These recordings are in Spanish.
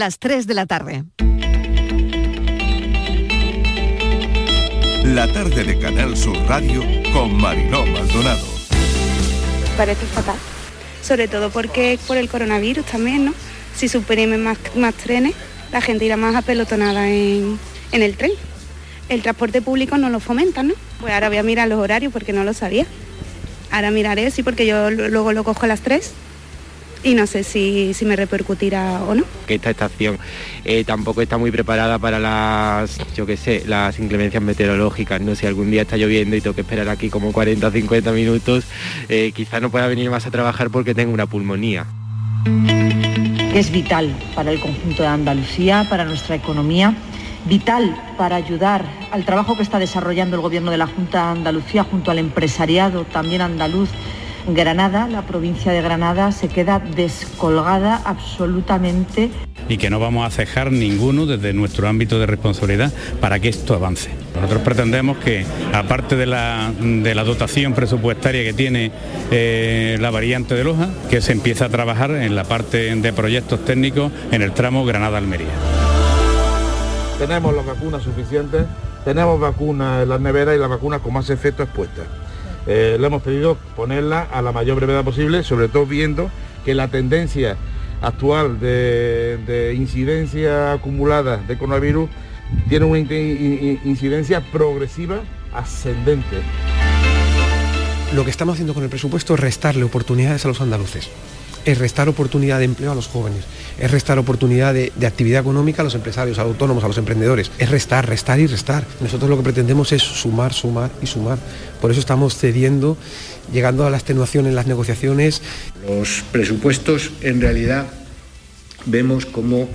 Las 3 de la tarde. La tarde de Canal Sur Radio con Mariló Maldonado. Parece fatal, sobre todo porque por el coronavirus también, ¿no? Si suprimen más, más trenes, la gente irá más apelotonada en, en el tren. El transporte público no lo fomenta, ¿no? Pues ahora voy a mirar los horarios porque no lo sabía. Ahora miraré, sí, porque yo luego lo cojo a las 3 y no sé si, si me repercutirá o no. Que esta estación eh, tampoco está muy preparada para las, yo qué sé, las inclemencias meteorológicas, ¿no? Si algún día está lloviendo y tengo que esperar aquí como 40 o 50 minutos, eh, quizá no pueda venir más a trabajar porque tengo una pulmonía. Es vital para el conjunto de Andalucía, para nuestra economía, vital para ayudar al trabajo que está desarrollando el Gobierno de la Junta de Andalucía junto al empresariado también andaluz Granada, la provincia de Granada, se queda descolgada absolutamente. Y que no vamos a cejar ninguno desde nuestro ámbito de responsabilidad para que esto avance. Nosotros pretendemos que, aparte de la, de la dotación presupuestaria que tiene eh, la variante de Loja, que se empiece a trabajar en la parte de proyectos técnicos en el tramo Granada-Almería. Tenemos las vacunas suficientes, tenemos vacunas en las neveras y las vacunas con más efecto expuestas. Eh, le hemos pedido ponerla a la mayor brevedad posible, sobre todo viendo que la tendencia actual de, incidencia acumulada de coronavirus tiene una incidencia progresiva ascendente. Lo que estamos haciendo con el presupuesto es restarle oportunidades a los andaluces es restar oportunidad de empleo a los jóvenes, es restar oportunidad de, actividad económica a los empresarios, a los autónomos, a los emprendedores, es restar, restar y restar. Nosotros lo que pretendemos es sumar, sumar y sumar. Por eso estamos cediendo, llegando a la extenuación en las negociaciones. Los presupuestos en realidad vemos como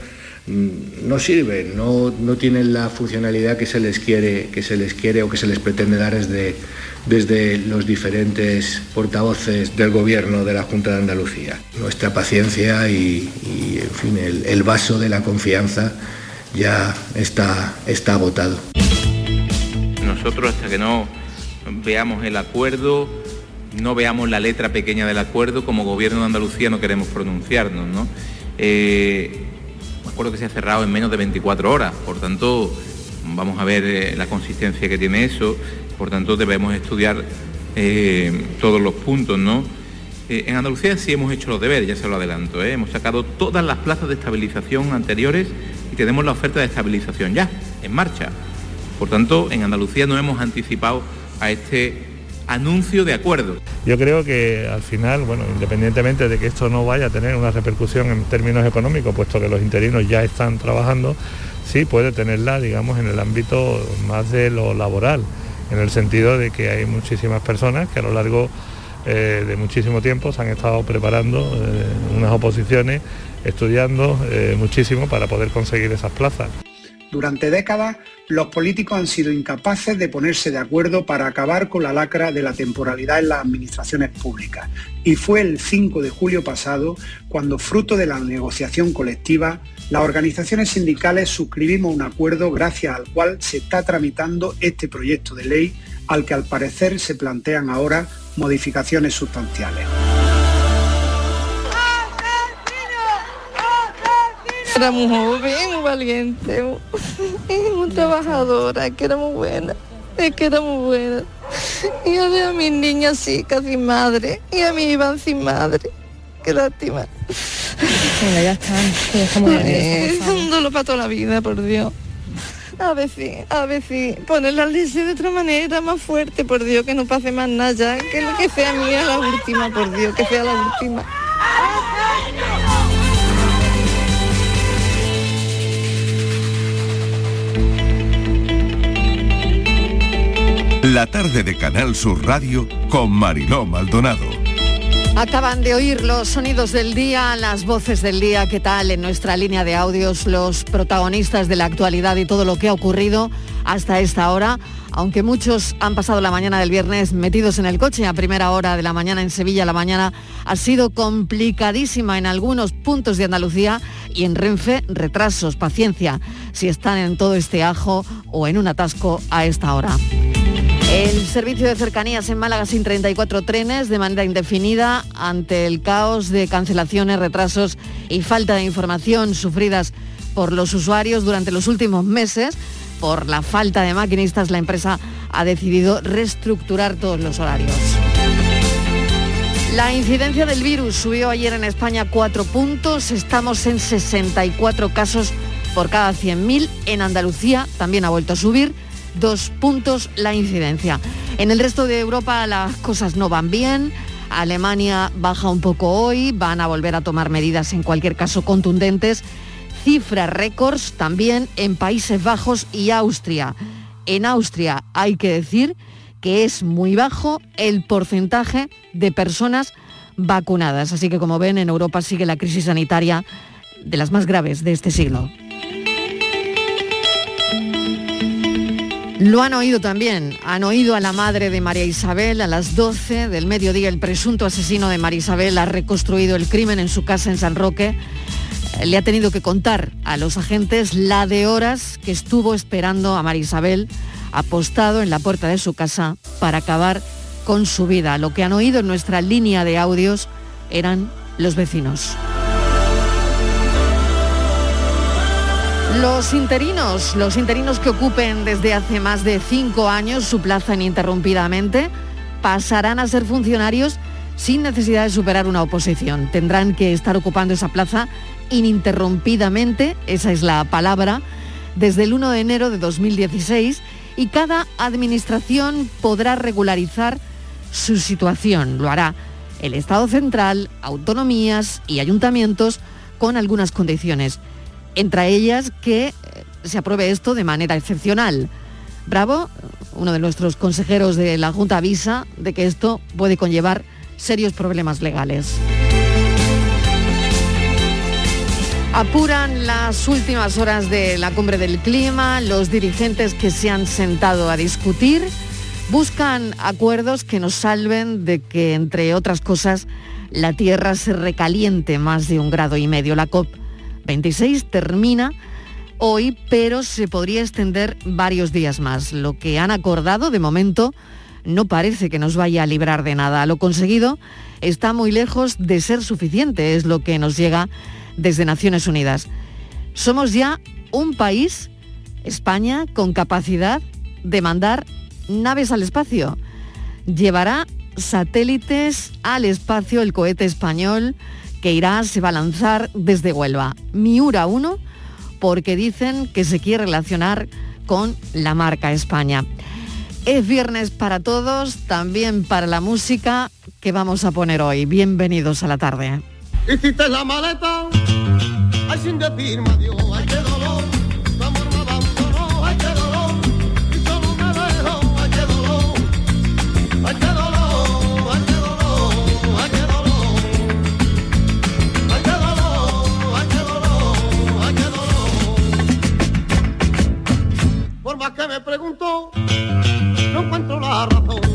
no sirven, no, no, tienen la funcionalidad que se les quiere, que se les quiere o que se les pretende dar desde, desde los diferentes portavoces del gobierno de la Junta de Andalucía. Nuestra paciencia y, en fin, el, vaso de la confianza ya está, está agotado. Nosotros hasta que no veamos el acuerdo, no veamos la letra pequeña del acuerdo, como gobierno de Andalucía no queremos pronunciarnos. ¿no? Eh, acuerdo que se ha cerrado en menos de 24 horas, por tanto vamos a ver eh, la consistencia que tiene eso por tanto, debemos estudiar eh, todos los puntos, ¿no? Eh, en Andalucía sí hemos hecho los deberes, ya se lo adelanto, hemos sacado todas las plazas de estabilización anteriores y tenemos la oferta de estabilización ya, en marcha. Por tanto, en Andalucía no hemos anticipado a este anuncio de acuerdo. Yo creo que al final, bueno, independientemente de que esto no vaya a tener una repercusión en términos económicos, puesto que los interinos ya están trabajando, sí puede tenerla, digamos, en el ámbito más de lo laboral en el sentido de que hay muchísimas personas que a lo largo eh, de muchísimo tiempo se han estado preparando eh, unas oposiciones, estudiando eh, muchísimo para poder conseguir esas plazas. Durante décadas, los políticos han sido incapaces de ponerse de acuerdo para acabar con la lacra de la temporalidad en las administraciones públicas. Y fue el 5 de julio pasado cuando, fruto de la negociación colectiva, las organizaciones sindicales suscribimos un acuerdo gracias al cual se está tramitando este proyecto de ley al que al parecer se plantean ahora modificaciones sustanciales. Era muy joven, muy valiente, muy trabajadora, que era muy buena, es que era muy buena. Y a ver a mis niñas sí, casi madre, y a mí iban sin madre. Qué lástima. Venga, ya están. Es un dolor para toda la vida, por Dios. A ver si, a ver si, poner la leche de otra manera, más fuerte, por Dios, que no pase más nada ya, que lo que sea mía la última, por Dios, que sea la última. La tarde de Canal Sur Radio con Mariló Maldonado. Acaban de oír los sonidos del día, las voces del día, qué tal en nuestra línea de audios, los protagonistas de la actualidad y todo lo que ha ocurrido hasta esta hora. Aunque muchos han pasado la mañana del viernes metidos en el coche a primera hora de la mañana en Sevilla, la mañana ha sido complicadísima en algunos puntos de Andalucía y en Renfe retrasos, paciencia, si están en todo este ajo o en un atasco a esta hora. El servicio de cercanías en Málaga sin 34 trenes de manera indefinida ante el caos de cancelaciones, retrasos y falta de información sufridas por los usuarios durante los últimos meses. Por la falta de maquinistas, la empresa ha decidido reestructurar todos los horarios. La incidencia del virus subió ayer en España 4 puntos, estamos en 64 casos por cada 100.000. En Andalucía también ha vuelto a subir dos puntos la incidencia. En el resto de Europa las cosas no van bien. Alemania baja un poco hoy, van a volver a tomar medidas en cualquier caso contundentes. Cifras récords también en Países Bajos y Austria. En Austria hay que decir que es muy bajo el porcentaje de personas vacunadas. Así que como ven, en Europa sigue la crisis sanitaria de las más graves de este siglo. Lo han oído también, han oído a la madre de María Isabel a las 12 del mediodía. El presunto asesino de María Isabel ha reconstruido el crimen en su casa en San Roque. Eh, Le ha tenido que contar a los agentes la de horas que estuvo esperando a María Isabel apostado en la puerta de su casa para acabar con su vida. Lo que han oído en nuestra línea de audios eran los vecinos. Los interinos, los interinos que ocupen desde hace más de cinco años su plaza ininterrumpidamente, pasarán a ser funcionarios sin necesidad de superar una oposición. Tendrán que estar ocupando esa plaza ininterrumpidamente, esa es la palabra, desde el 1 de enero de 2016 y cada administración podrá regularizar su situación. Lo hará el Estado central, autonomías y ayuntamientos con algunas condiciones entre ellas que eh, se apruebe esto de manera excepcional. Bravo, uno de nuestros consejeros de la Junta avisa de que esto puede conllevar serios problemas legales. Apuran las últimas horas de la cumbre del clima, los dirigentes que se han sentado a discutir buscan acuerdos que nos salven de que, entre otras cosas, la Tierra se recaliente más de un grado y medio. La COP 26 termina hoy, pero se podría extender varios días más. Lo que han acordado de momento no parece que nos vaya a librar de nada. Lo conseguido está muy lejos de ser suficiente, es lo que nos llega desde Naciones Unidas. Somos ya un país, España, con capacidad de mandar naves al espacio. Llevará satélites al espacio el cohete español que irá, se va a lanzar desde Huelva. Miura 1, porque dicen que se quiere relacionar con la marca España. Es viernes para todos, también para la música que vamos a poner hoy. Bienvenidos a la tarde. Hiciste la maleta, más que me preguntó, no encuentro la razón,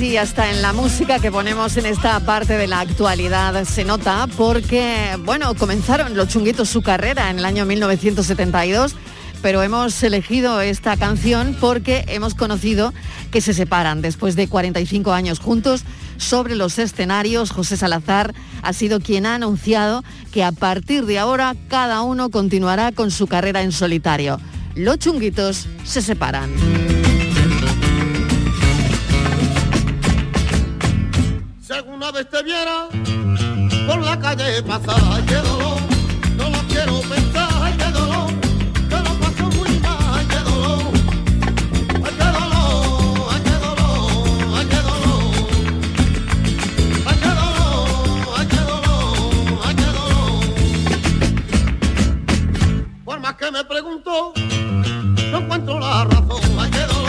y hasta en la música que ponemos en esta parte de la actualidad se nota porque, bueno, comenzaron los chunguitos su carrera en el año 1972, pero hemos elegido esta canción porque hemos conocido que se separan después de 45 años juntos sobre los escenarios. José Salazar ha sido quien ha anunciado que a partir de ahora cada uno continuará con su carrera en solitario. Los chunguitos se separan. Vez te viera por la calle pasar, ay, qué dolor, no lo quiero pensar, ay, qué dolor, que lo paso muy mal, ay, qué dolor, ay, qué dolor, ay, qué dolor, ay, qué dolor, ay, qué dolor, ay, qué dolor, ay, qué dolor. Por más que me pregunto, no encuentro la razón, ay, qué dolor,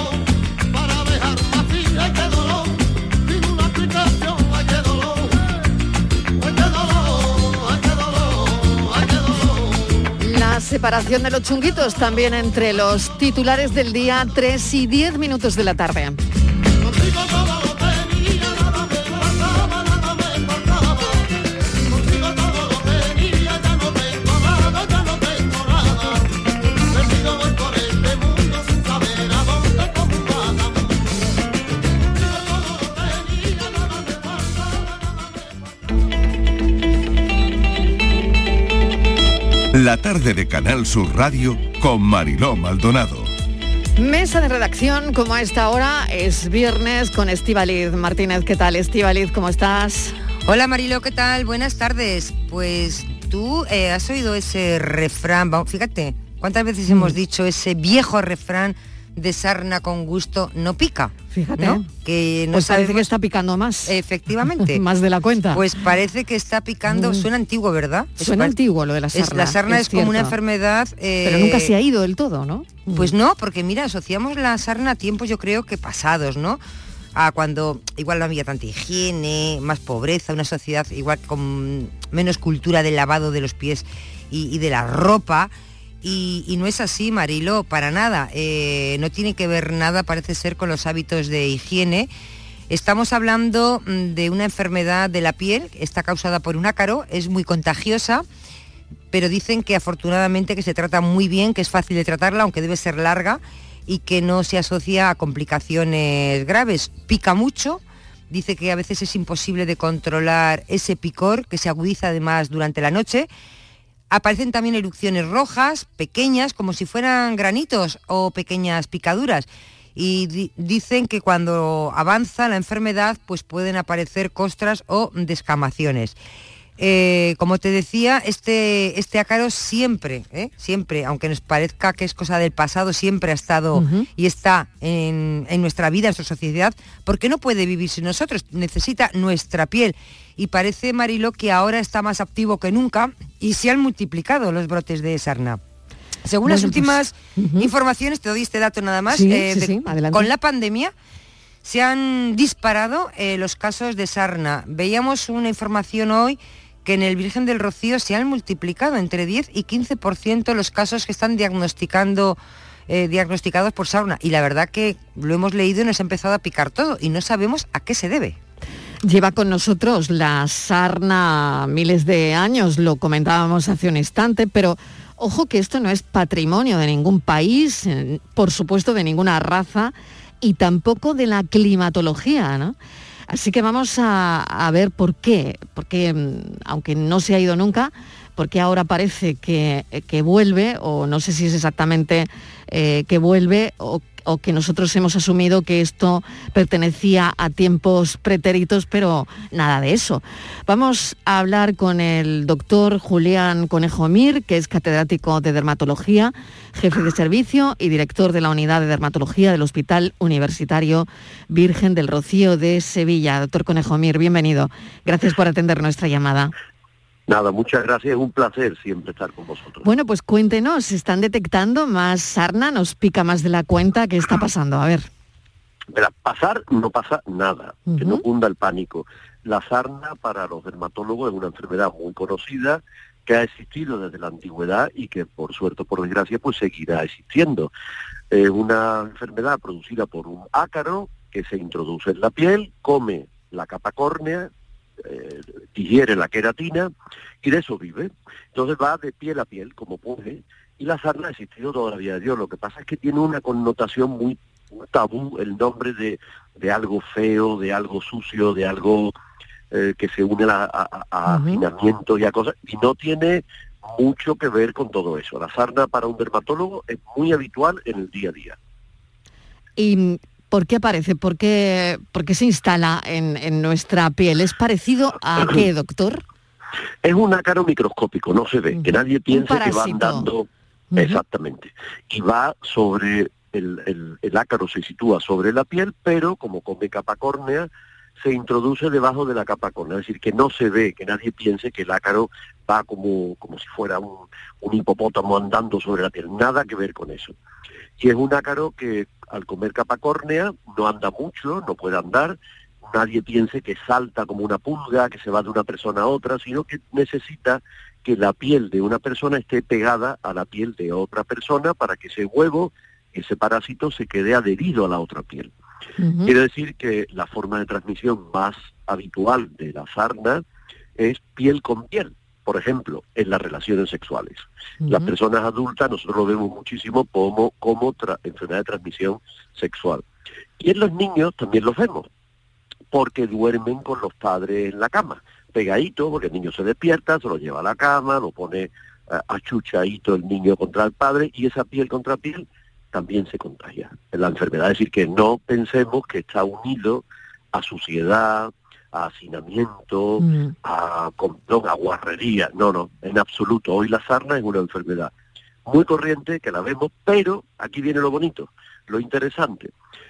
separación de los chunguitos también entre los titulares del día 3 y 10 minutos de la tarde. La tarde de Canal Sur Radio con Mariló Maldonado. Mesa de redacción, como a esta hora, es viernes con Estivaliz Martínez. ¿Qué tal, Estivaliz? ¿Cómo estás? Hola Marilo, ¿qué tal? Buenas tardes. Pues tú eh, has oído ese refrán, vamos, fíjate, ¿cuántas veces hemos dicho ese viejo refrán de sarna con gusto no pica? Fíjate, ¿no? Que no pues parece que está picando más. Efectivamente. más de la cuenta. Pues parece que está picando, Mm. suena antiguo, ¿verdad? Suena par- antiguo lo de la es- sarna. la sarna es, como una enfermedad... Pero eh, nunca se ha ido del todo, ¿no? Pues no, porque mira, asociamos la sarna a tiempos yo creo que pasados, ¿no? A cuando igual no había tanta higiene, más pobreza, una sociedad igual con menos cultura del lavado de los pies y, y de la ropa. Y, no es así, Marilo, para nada. Eh, no tiene que ver nada, parece ser, con los hábitos de higiene. Estamos hablando mm, de una enfermedad de la piel, está causada por un ácaro, es muy contagiosa, pero dicen que afortunadamente que se trata muy bien, que es fácil de tratarla, aunque debe ser larga y que no se asocia a complicaciones graves. Pica mucho, dice que a veces es imposible de controlar ese picor que se agudiza además durante la noche. Aparecen también erupciones rojas, pequeñas, como si fueran granitos o pequeñas picaduras. Y di- dicen que cuando avanza la enfermedad, pues pueden aparecer costras o descamaciones. Eh, como te decía, este, este ácaro siempre, ¿eh? siempre, aunque nos parezca que es cosa del pasado, siempre ha estado y está en, en nuestra vida, en nuestra sociedad, porque no puede vivir sin nosotros, necesita nuestra piel. Y parece, Marilo, que ahora está más activo que nunca y se han multiplicado los brotes de sarna. Según las pues, últimas informaciones, te doy este dato nada más, Sí, eh, sí, de- sí, adelante. con la pandemia se han disparado los casos de sarna. Veíamos una información hoy que en el Virgen del Rocío se han multiplicado entre 10 y 15% los casos que están diagnosticando eh, diagnosticados por sarna. Y la verdad que lo hemos leído y nos ha empezado a picar todo y no sabemos a qué se debe. Lleva con nosotros la sarna miles de años, lo comentábamos hace un instante, pero ojo que esto no es patrimonio de ningún país, eh, por supuesto de ninguna raza y tampoco de la climatología, ¿no? Así que vamos a, ver por qué, porque mm, aunque no se ha ido nunca, porque ahora parece que, que vuelve, o no sé si es exactamente eh, que vuelve, o, o que nosotros hemos asumido que esto pertenecía a tiempos pretéritos, pero nada de eso. Vamos a hablar con el doctor Julián Conejo Mir, que es catedrático de dermatología, jefe de servicio y director de la unidad de dermatología del Hospital Universitario Virgen del Rocío de Sevilla. Doctor Conejo Mir, bienvenido. Gracias por atender nuestra llamada. Nada, muchas gracias, es un placer siempre estar con vosotros. Bueno, pues cuéntenos, ¿se están detectando más sarna? ¿Nos pica más de la cuenta? ¿Qué está pasando? A ver. Verá, pasar no pasa nada, que no cunda el pánico. La sarna para los dermatólogos es una enfermedad muy conocida que ha existido desde la antigüedad y que por suerte o por desgracia pues seguirá existiendo. Es una enfermedad producida por un ácaro que se introduce en la piel, come la capa córnea, eh, digiere la queratina y de eso vive. Entonces va de piel a piel como puede y la sarna ha existido toda la vida de Dios. Lo que pasa es que tiene una connotación muy tabú el nombre de, de algo feo, de algo sucio, de algo eh, que se une a, a- a afinamiento y a cosas, y no tiene mucho que ver con todo eso. La sarna para un dermatólogo es muy habitual en el día a día. ¿Y por qué aparece? ¿Por qué, por qué se instala en, en nuestra piel? ¿Es parecido a qué, doctor? Es un ácaro microscópico, no se ve, que nadie piense que va andando exactamente. Y va sobre, el, el, el ácaro se sitúa sobre la piel, pero como come capa córnea, se introduce debajo de la capa córnea, es decir, que no se ve, que nadie piense que el ácaro va como, como si fuera un, un hipopótamo andando sobre la piel, nada que ver con eso. Y es un ácaro que al comer capa córnea no anda mucho, no puede andar, nadie piense que salta como una pulga, que se va de una persona a otra, sino que necesita que la piel de una persona esté pegada a la piel de otra persona para que ese huevo, ese parásito, se quede adherido a la otra piel. Quiere decir que la forma de transmisión más habitual de la sarna es piel con piel, por ejemplo, en las relaciones sexuales. Las personas adultas nosotros lo vemos muchísimo como, como enfermedad de transmisión sexual. Y en los niños también los vemos, porque duermen con los padres en la cama, pegadito, porque el niño se despierta, se lo lleva a la cama, lo pone eh, achuchadito el niño contra el padre y esa piel contra piel también se contagia. En la enfermedad, es decir, que no pensemos que está unido a suciedad, a hacinamiento, Mm. a, complón, a guarrería. No, no, en absoluto. Hoy la sarna es una enfermedad muy corriente, que la vemos, pero aquí viene lo bonito, lo interesante.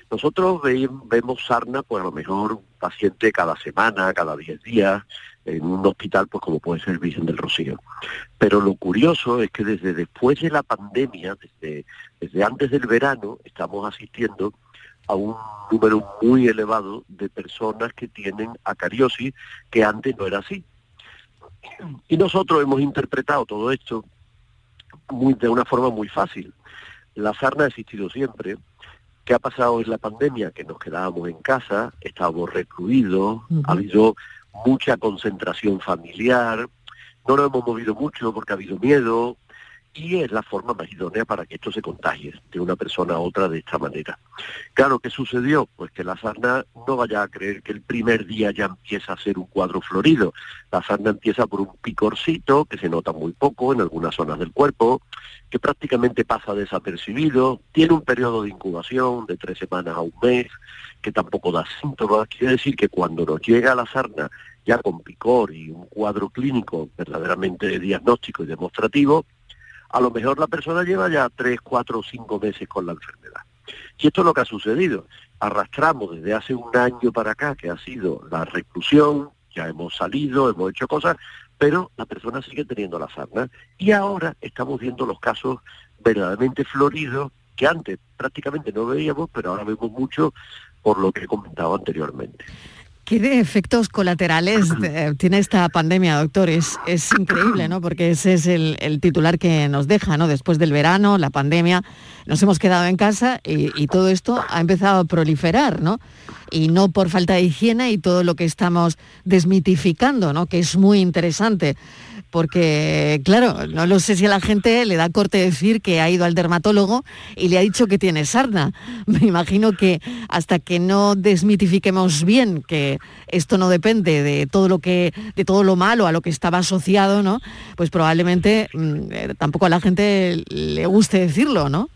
Nosotros ve- vemos sarna, pues a lo mejor un paciente cada semana, cada 10 días, en un hospital, pues como puede ser Virgen del Rocío. Pero lo curioso es que desde después de la pandemia, desde, desde antes del verano, estamos asistiendo a un número muy elevado de personas que tienen acariosis, que antes no era así. Y nosotros hemos interpretado todo esto muy, de una forma muy fácil. La sarna ha existido siempre. ¿Qué ha pasado en la pandemia? Que nos quedábamos en casa, estábamos recluidos, ha habido mucha concentración familiar, no nos hemos movido mucho porque ha habido miedo y es la forma más idónea para que esto se contagie de una persona a otra de esta manera. Claro, ¿qué sucedió? Pues que la sarna no vaya a creer que el primer día ya empieza a ser un cuadro florido. La sarna empieza por un picorcito que se nota muy poco en algunas zonas del cuerpo, que prácticamente pasa desapercibido, tiene un periodo de incubación de tres semanas a un mes, que tampoco da síntomas. Quiere decir que cuando nos llega la sarna ya con picor y un cuadro clínico verdaderamente diagnóstico y demostrativo, a lo mejor la persona lleva ya tres, cuatro o cinco meses con la enfermedad. Y esto es lo que ha sucedido. Arrastramos desde hace un año para acá, que ha sido la reclusión, ya hemos salido, hemos hecho cosas, pero la persona sigue teniendo la sarna. Y ahora estamos viendo los casos verdaderamente floridos que antes prácticamente no veíamos, pero ahora vemos mucho por lo que he comentado anteriormente. ¿Qué de efectos colaterales eh, tiene esta pandemia, doctor? Es, es increíble, ¿no? Porque ese es el, titular que nos deja, ¿no? Después del verano, la pandemia, nos hemos quedado en casa y, y todo esto ha empezado a proliferar, ¿no? Y no por falta de higiene y todo lo que estamos desmitificando, ¿no? Que es muy interesante. Porque, claro, no lo sé si a la gente le da corte decir que ha ido al dermatólogo y le ha dicho que tiene sarna. Me imagino que hasta que no desmitifiquemos bien que esto no depende de todo lo que, de todo lo malo a lo que estaba asociado, ¿no? Pues probablemente mm, eh, tampoco a la gente le guste decirlo, ¿no?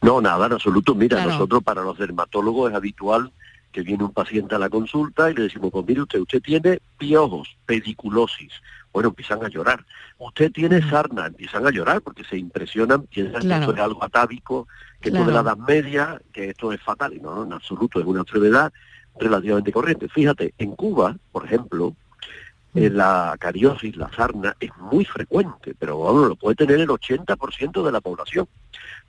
No, nada, en absoluto. Mira, Claro. nosotros para los dermatólogos es habitual que viene un paciente a la consulta y le decimos, pues mire usted, usted tiene piojos, pediculosis. Bueno, empiezan a llorar. Usted tiene sarna, empiezan a llorar porque se impresionan, piensan Claro. que esto es algo atávico, que esto de la Claro. Edad Media, que esto es fatal. Y no, en absoluto, es una enfermedad relativamente corriente. Fíjate, en Cuba, por ejemplo, eh, la cariosis, la sarna, es muy frecuente, pero vamos, lo puede tener el 80% de la población.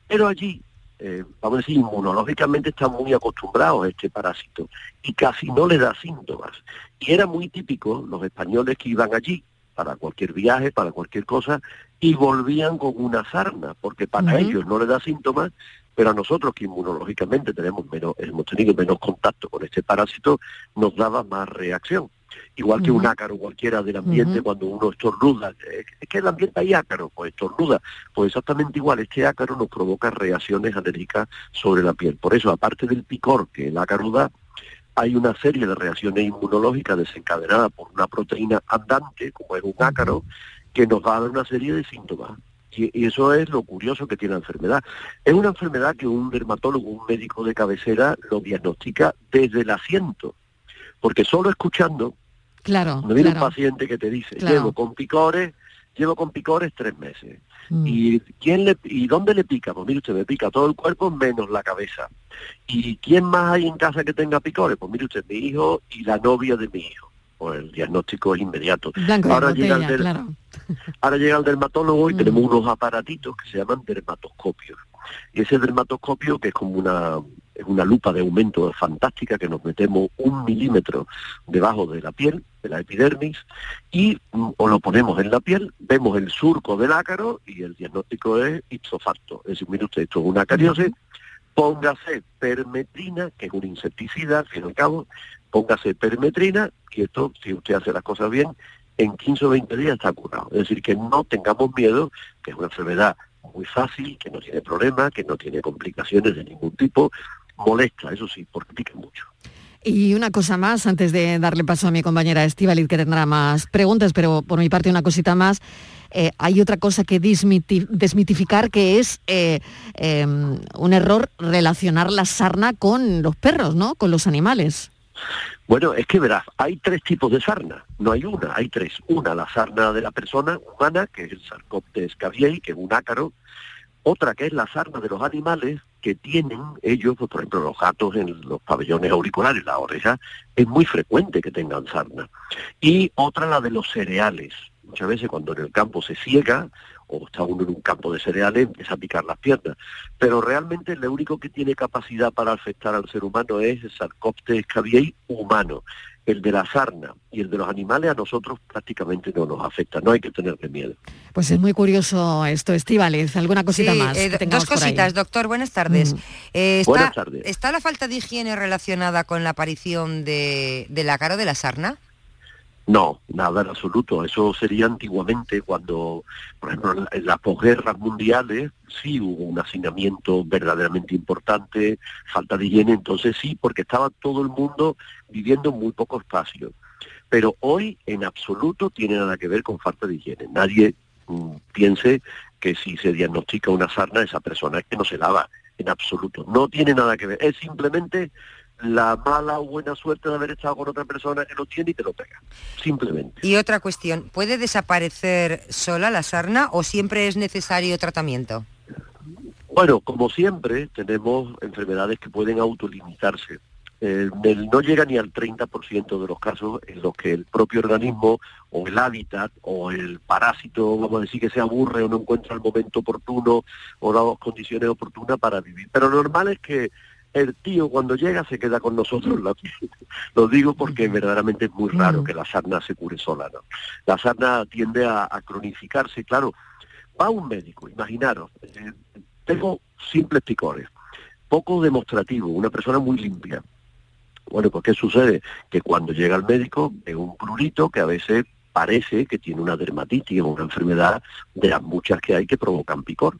Pero allí, eh, vamos a decir, inmunológicamente están muy acostumbrados a este parásito y casi no le da síntomas. Y era muy típico los españoles que iban allí para cualquier viaje, para cualquier cosa, y volvían con una sarna, porque para ellos no le da síntomas, pero a nosotros que inmunológicamente tenemos menos, hemos tenido menos contacto con este parásito, nos daba más reacción. Igual que un ácaro cualquiera del ambiente, cuando uno estornuda, eh, es que el ambiente hay ácaro, pues estornuda. Pues exactamente igual, este ácaro nos provoca reacciones alérgicas sobre la piel. Por eso, aparte del picor que el ácaro da, hay una serie de reacciones inmunológicas desencadenadas por una proteína andante, como es un ácaro, que nos va a dar una serie de síntomas. Y, eso es lo curioso que tiene la enfermedad. Es una enfermedad que un dermatólogo, un médico de cabecera, lo diagnostica desde el asiento. Porque solo escuchando, Claro, cuando viene claro. un paciente que te dice, Claro. llevo con picores, llevo con picores tres meses. Mm. ¿Y quién le y dónde le pica? Pues mire usted, me pica todo el cuerpo menos la cabeza. ¿Y quién más hay en casa que tenga picores? Pues mire usted, mi hijo y la novia de mi hijo. Pues el diagnóstico es inmediato. Blanco de ahora, llega el botella, del- claro. ahora llega el dermatólogo y Mm. tenemos unos aparatitos que se llaman dermatoscopios. Y ese dermatoscopio, que es como una es una lupa de aumento fantástica que nos metemos un milímetro debajo de la piel, de la epidermis, y mm, o lo ponemos en la piel, vemos el surco del ácaro y el diagnóstico es ipso facto. Es decir, mire usted, esto es una cariosis, póngase permetrina, que es un insecticida, al fin y al cabo, póngase permetrina, y esto, si usted hace las cosas bien, en 15 o 20 días está curado. Es decir, que no tengamos miedo, que es una enfermedad muy fácil, que no tiene problemas, que no tiene complicaciones de ningún tipo, molesta, eso sí, porque pica mucho. Y una cosa más, antes de darle paso a mi compañera Estivaliz, que tendrá más preguntas, pero por mi parte una cosita más. Eh, hay otra cosa que desmitificar, que es eh, eh, un error relacionar la sarna con los perros, ¿no? Con los animales. Bueno, es que verás, hay tres tipos de sarna, no hay una, hay tres. Una, la sarna de la persona humana, que es el Sarcoptes caviei, que es un ácaro. Otra que es la sarna de los animales, que tienen ellos, pues, por ejemplo, los gatos en los pabellones auriculares, la oreja, es muy frecuente que tengan sarna. Y otra, la de los cereales. Muchas veces cuando en el campo se ciega, o está uno en un campo de cereales, empieza a picar las piernas. Pero realmente lo único que tiene capacidad para afectar al ser humano es el Sarcoptes caviei humano. El de la sarna y el de los animales a nosotros prácticamente no nos afecta, no hay que tenerle miedo. Pues es muy curioso esto, Estíbaliz. ¿Alguna cosita Sí, más? eh, que dos cositas, doctor. Buenas tardes. Mm. Eh, está, Buenas tardes. ¿Está la falta de higiene relacionada con la aparición de, del ácaro de la sarna? No, nada en absoluto. Eso sería antiguamente cuando, por ejemplo, en la- en las posguerras mundiales sí hubo un hacinamiento verdaderamente importante, falta de higiene, entonces sí, porque estaba todo el mundo viviendo en muy poco espacio. Pero hoy en absoluto tiene nada que ver con falta de higiene. Nadie mm, piense que si se diagnostica una sarna, esa persona es que no se lava, en absoluto. No tiene nada que ver. Es simplemente la mala o buena suerte de haber estado con otra persona que lo tiene y te lo pega. Simplemente. Y otra cuestión, ¿puede desaparecer sola la sarna o siempre es necesario tratamiento? Bueno, como siempre, tenemos enfermedades que pueden autolimitarse. Eh, el- no llega ni al 30% de los casos en los que el propio organismo o el hábitat o el parásito, vamos a decir, que se aburre o no encuentra el momento oportuno o las condiciones oportunas para vivir. Pero lo normal es que el tío cuando llega se queda con nosotros. la. Lo digo porque verdaderamente es muy raro que la sarna se cure sola. ¿no? La sarna tiende a, a cronificarse, claro. Va un médico, imaginaros, eh, tengo simples picores, poco demostrativo, una persona muy limpia. Bueno, pues ¿qué sucede? Que cuando llega al médico ve un prurito que a veces parece que tiene una dermatitis o una enfermedad de las muchas que hay que provocan picor.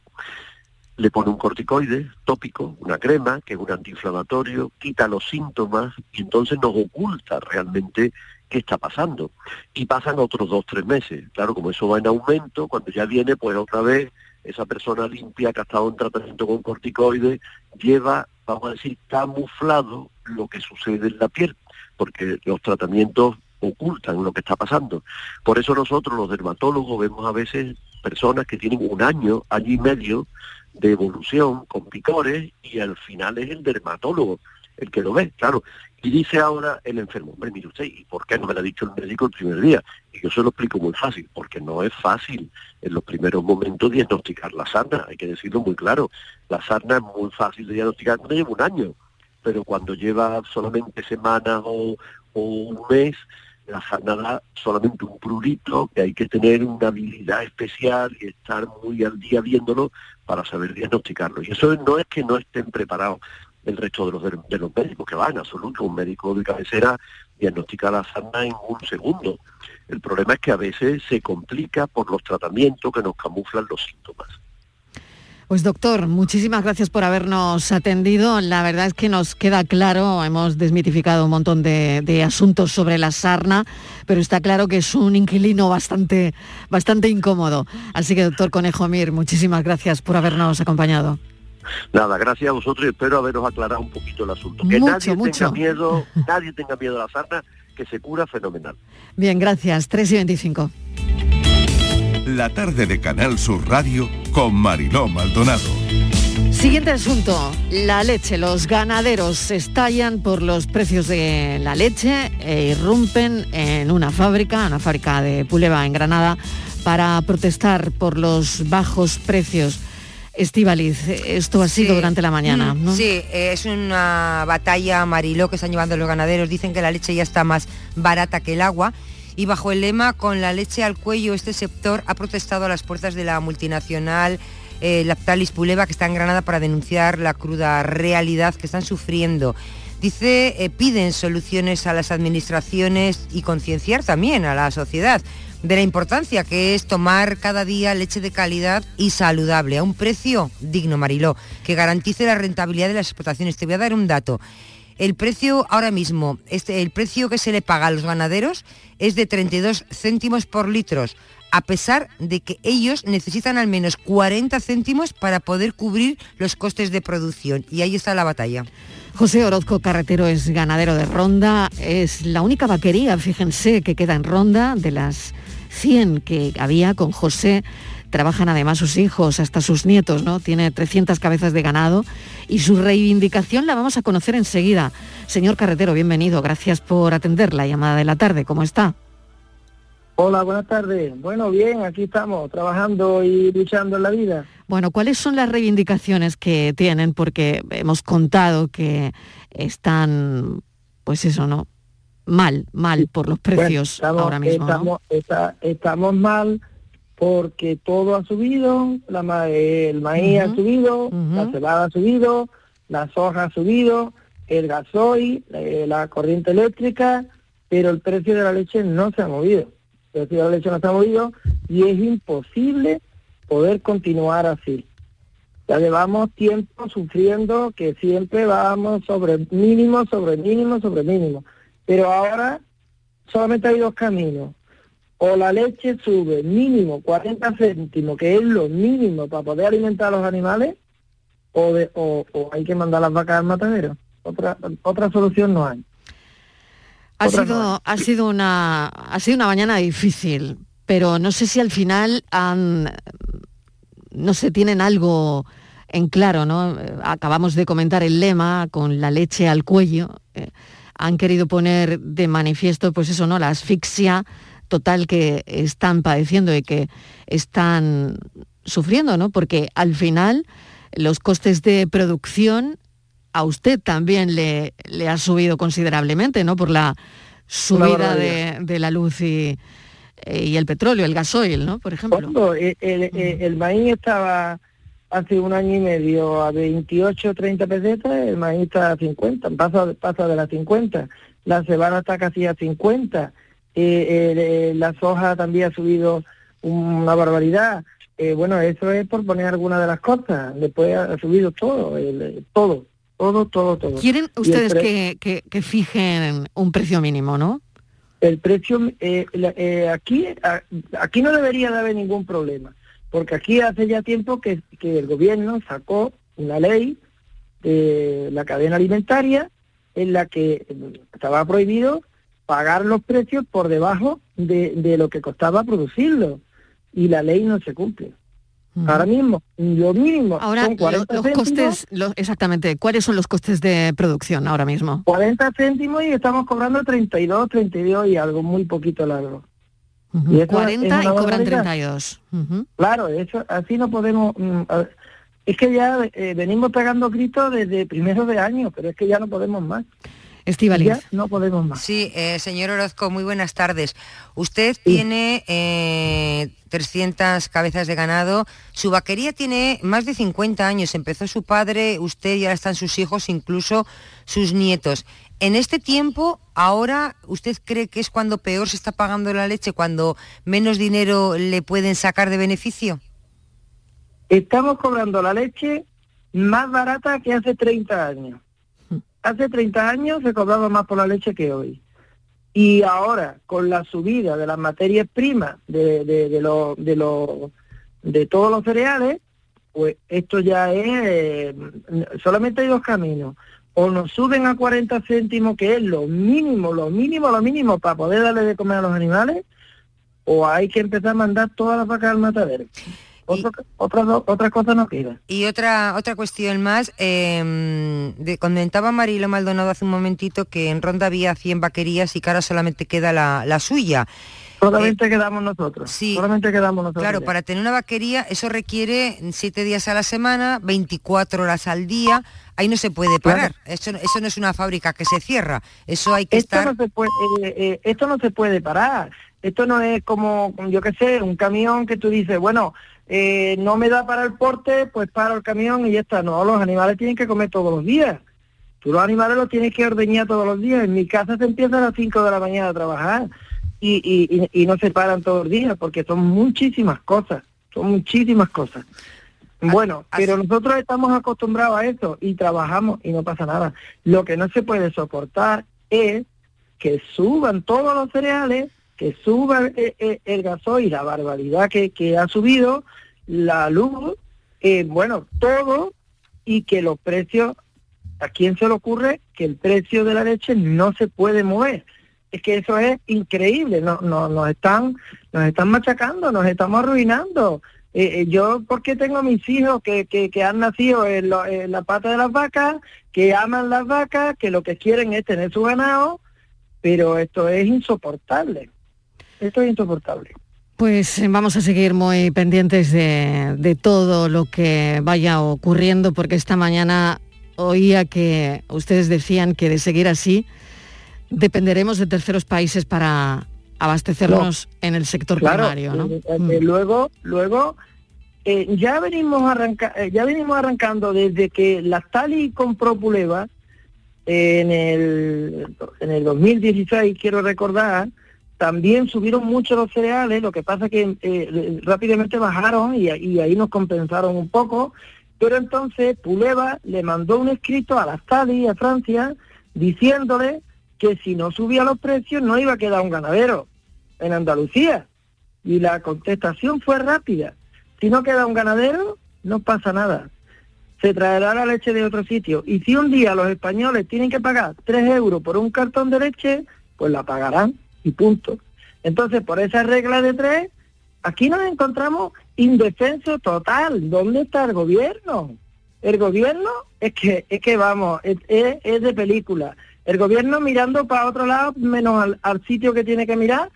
Le pone un corticoide tópico, una crema, que es un antiinflamatorio, quita los síntomas y entonces nos oculta realmente qué está pasando. Y pasan otros dos, tres meses. Claro, como eso va en aumento, cuando ya viene, pues otra vez esa persona limpia que ha estado en tratamiento con corticoides lleva, vamos a decir, camuflado lo que sucede en la piel, porque los tratamientos ocultan lo que está pasando. Por eso nosotros los dermatólogos vemos a veces personas que tienen un año, año y medio de evolución con picores y al final es el dermatólogo el que lo ve, claro. Y dice ahora el enfermo, hombre, mire usted, ¿y por qué no me lo ha dicho el médico el primer día? Y yo se lo explico muy fácil, porque no es fácil en los primeros momentos diagnosticar la sarna, hay que decirlo muy claro. La sarna es muy fácil de diagnosticar cuando lleva un año, pero cuando lleva solamente semanas o, o un mes, la sarna da solamente un prurito, que hay que tener una habilidad especial y estar muy al día viéndolo para saber diagnosticarlo. Y eso no es que no estén preparados el resto de los, de los médicos que van, en absoluto. Un médico de cabecera diagnostica la sarna en un segundo. El problema es que a veces se complica por los tratamientos que nos camuflan los síntomas. Pues doctor, muchísimas gracias por habernos atendido. La verdad es que nos queda claro, hemos desmitificado un montón de, de asuntos sobre la sarna, pero está claro que es un inquilino bastante, bastante incómodo. Así que doctor Conejo Mir, muchísimas gracias por habernos acompañado. Nada, gracias a vosotros y espero haberos aclarado un poquito el asunto. Que Mucho, nadie mucho. tenga miedo, nadie tenga miedo a la sarna, que se cura fenomenal. Bien, gracias. 3 y 25. La tarde de Canal Sur Radio con Mariló Maldonado. Siguiente asunto, la leche. Los ganaderos estallan por los precios de la leche e irrumpen en una fábrica, una fábrica de Puleva en Granada, para protestar por los bajos precios. Estivaliz, esto ha sido Sí. durante la mañana, Mm, ¿no? Sí, es una batalla mariló que están llevando los ganaderos. Dicen que la leche ya está más barata que el agua. Y bajo el lema Con la leche al cuello, este sector ha protestado a las puertas de la multinacional eh, Lactalis Puleva, que está en Granada, para denunciar la cruda realidad que están sufriendo. Dice, eh, piden soluciones a las administraciones y concienciar también a la sociedad de la importancia que es tomar cada día leche de calidad y saludable a un precio digno, Mariló, que garantice la rentabilidad de las explotaciones. Te voy a dar un dato. El precio ahora mismo, este, el precio que se le paga a los ganaderos es de 32 céntimos por litros, a pesar de que ellos necesitan al menos 40 céntimos para poder cubrir los costes de producción. Y ahí está la batalla. José Orozco Carretero es ganadero de Ronda, es la única vaquería, fíjense, que queda en Ronda, de las 100 que había con José, trabajan además sus hijos, hasta sus nietos, ¿no? Tiene 300 cabezas de ganado y su reivindicación la vamos a conocer enseguida. Señor Carretero, bienvenido, gracias por atender la llamada de la tarde, ¿cómo está? Hola, buenas tardes. Bueno, bien, aquí estamos trabajando y luchando en la vida. Bueno, ¿cuáles son las reivindicaciones que tienen? Porque hemos contado que están, pues eso, ¿no? Mal, mal por los precios Bueno, estamos, ahora mismo. ¿no? está- estamos mal porque todo ha subido, la ma- eh, el maíz ha subido, la cebada ha subido, la soja ha subido, el gasoil, eh, la corriente eléctrica, pero el precio de la leche no se ha movido. El precio de la leche no se ha movido y es imposible poder continuar así. Ya llevamos tiempo sufriendo que siempre vamos sobre mínimo, sobre mínimo, sobre mínimo. Pero ahora solamente hay dos caminos. O la leche sube mínimo 40 céntimos, que es lo mínimo para poder alimentar a los animales, o, de- o, o hay que mandar las vacas al matadero. Otra, otra solución no hay. Ha Otra sido, ha sido una ha sido una mañana difícil, pero no sé si al final han no sé, tienen algo en claro, ¿no? Acabamos de comentar el lema con la leche al cuello. eh, han querido poner de manifiesto, pues eso, ¿no? La asfixia total que están padeciendo y que están sufriendo, ¿no? Porque al final los costes de producción a usted también le, le ha subido considerablemente, ¿no? Por la subida de, de la luz y, eh, y el petróleo, el gasoil, ¿no? Por ejemplo. Cuando el, el- el- el maíz estaba hace un año y medio a 28 30 pesetas, el maíz está a 50, pasa, pasa de las 50. La cebada está casi a 50. Eh, el- eh, la soja también ha subido una barbaridad. Eh, bueno, eso es por poner algunas de las cosas. Después ha subido todo, el- todo, todo, todo, todo. Quieren ustedes que, que- que fijen un precio mínimo, ¿no? el precio eh, la- eh, aquí a- aquí no debería de haber ningún problema porque aquí hace ya tiempo que, que el gobierno sacó una ley de la cadena alimentaria en la que eh, estaba prohibido pagar los precios por debajo de, de lo que costaba producirlo y la ley no se cumple ahora mismo lo mínimo Ahora, son lo- 40 los céntimos, costes, lo- exactamente, ¿cuáles son los costes de producción ahora mismo? 40 céntimos y estamos cobrando 32 32 y algo muy poquito largo Y eso es 40 y cobran barbaridad. 32. Ujú. Claro, eso así no podemos. mm, es que ya eh, venimos pegando gritos desde primeros de año, pero es que ya no podemos más. Estivaliz. Ya no podemos más. Sí, eh, señor Orozco, muy buenas tardes. Usted tiene eh, 300 cabezas de ganado, su vaquería tiene más de 50 años, empezó su padre, usted y ahora están sus hijos, incluso sus nietos. En este tiempo, ahora, ¿usted cree que es cuando peor se está pagando la leche, cuando menos dinero le pueden sacar de beneficio? Estamos cobrando la leche más barata que hace 30 años. Hace 30 años se cobraba más por la leche que hoy. Y ahora, con la subida de las materias primas de, de, de, lo- de, de todos los cereales, pues esto ya es, eh, solamente hay dos caminos. O nos suben a 40 céntimos, que es lo mínimo, lo mínimo, lo mínimo para poder darle de comer a los animales, o hay que empezar a mandar todas las vacas al matadero. Otra, otra, otra cosa no queda. Y otra otra cuestión más, eh, de, comentaba Marilo Maldonado hace un momentito que en Ronda había 100 vaquerías y que ahora solamente queda la, la suya. Solamente quedamos nosotros. Sí. Solamente quedamos nosotros. Claro, ya. para tener una vaquería eso requiere siete días a la semana, 24 horas al día. Ahí no se puede parar. Eso, no- eso no es una fábrica que se cierra. Eso hay que esto estar. no se puede eh, eh, esto no se puede parar esto no es como yo qué sé un camión que tú dices bueno eh, no me da para el porte pues paro el camión y ya está. No los animales tienen que comer todos los días. Tú los animales los tienes que ordeñar todos los días. En mi casa se empieza a las 5 de la mañana a trabajar y, y, y, y no se paran todos los días porque son muchísimas cosas son muchísimas cosas. Bueno, pero nosotros estamos acostumbrados a eso y trabajamos y no pasa nada. Lo que no se puede soportar es que suban todos los cereales, que suba el, el- el gasoil, la barbaridad que, que ha subido, la luz, eh, bueno, todo, y que los precios, ¿a quién se le ocurre que el precio de la leche no se puede mover? Es que eso es increíble, no, no, nos están, nos están machacando, nos estamos arruinando. Eh, eh, yo, porque tengo mis hijos que, que, han nacido en la pata de las vacas, que aman las vacas, que lo que quieren es tener su ganado, pero esto es insoportable. Esto es insoportable. Pues eh, vamos a seguir muy pendientes de, de todo lo que vaya ocurriendo, porque esta mañana oía que ustedes decían que de seguir así dependeremos de terceros países para abastecernos en el sector Claro, primario, ¿no? eh, eh, luego, luego eh, ya venimos arranca, ya venimos arrancando desde que la Stali compró Puleva en el en el 2016 quiero recordar también subieron mucho los cereales lo que pasa que eh, rápidamente bajaron y, ahí nos compensaron un poco pero entonces Puleva le mandó un escrito a la Stali a Francia diciéndole que si no subía los precios no iba a quedar un ganadero en Andalucía. Y la contestación fue rápida. Si no queda un ganadero, no pasa nada. Se traerá la leche de otro sitio. Y si un día los españoles tienen que pagar 3 euros por un cartón de leche, pues la pagarán y punto. Entonces, por esa regla de tres, aquí nos encontramos indefenso total. ¿Dónde está el gobierno? El gobierno es que, es que vamos, es, de película. El gobierno mirando para otro lado, menos al, sitio que tiene que mirar,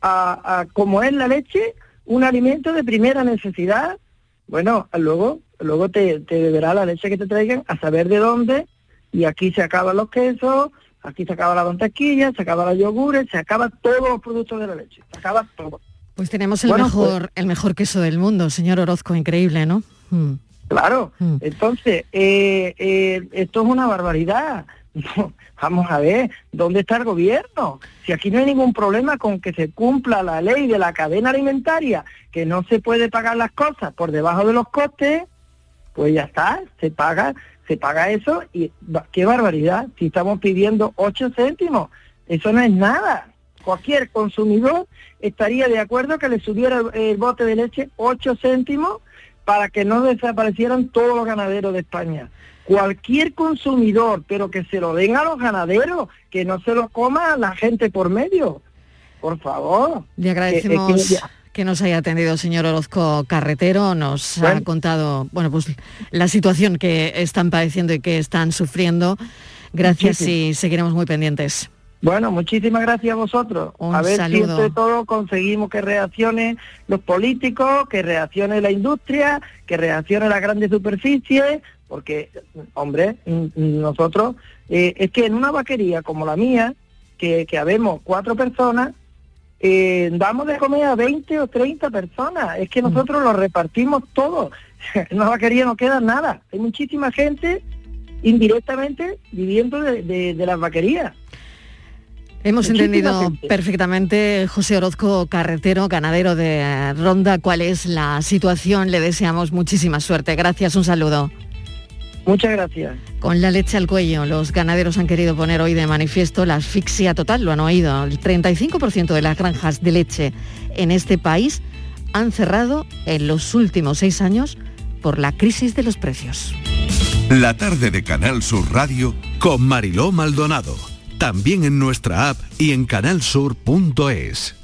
a, a como es la leche, un alimento de primera necesidad. Bueno, luego, luego te, te beberá la leche que te traigan a saber de dónde, y aquí se acaban los quesos, aquí se acaba la mantequilla, se acaba los yogures, se acaban todos los productos de la leche, se acaba todo. Pues tenemos el Bueno, mejor, el mejor queso del mundo, señor Orozco, increíble, ¿no? Mm. Claro, entonces, eh, eh, esto es una barbaridad. Vamos a ver, ¿dónde está el gobierno? Si aquí no hay ningún problema con que se cumpla la ley de la cadena alimentaria, que no se puede pagar las cosas por debajo de los costes, pues ya está, se paga, se paga eso y qué barbaridad, si estamos pidiendo 8 céntimos, eso no es nada. Cualquier consumidor estaría de acuerdo que le subiera el, bote de leche 8 céntimos para que no desaparecieran todos los ganaderos de España. Cualquier consumidor, pero que se lo den a los ganaderos, que no se lo coma la gente por medio. Por favor. Le Que- agradecemos que que, ya- nos haya atendido, señor Orozco Carretero. Nos ha contado, bueno, pues la situación que están padeciendo y que están sufriendo. Gracias Muchísimo. y seguiremos muy pendientes. Bueno, muchísimas gracias a vosotros. Un a ver saludo. si entre todos conseguimos que reaccionen los políticos, que reaccione la industria, que reaccione la grandes superficies, porque, hombre, mm, nosotros, eh, es que en una vaquería como la mía, que, que habemos cuatro personas, eh, damos de comer a 20 o 30 personas. Es que nosotros lo repartimos todo. En una vaquería no queda nada. Hay muchísima gente indirectamente viviendo de, de- de las vaquerías. Hemos Muchísima entendido gente. perfectamente, José Orozco Carretero, ganadero de Ronda, cuál es la situación. Le deseamos muchísima suerte. Gracias, un saludo. Muchas gracias. Con la leche al cuello, los ganaderos han querido poner hoy de manifiesto la asfixia total, lo han oído. El 35% de las granjas de leche en este país han cerrado en los últimos seis años por la crisis de los precios. La tarde de Canal Sur Radio con Mariló Maldonado. También en nuestra app y en canalsur.es.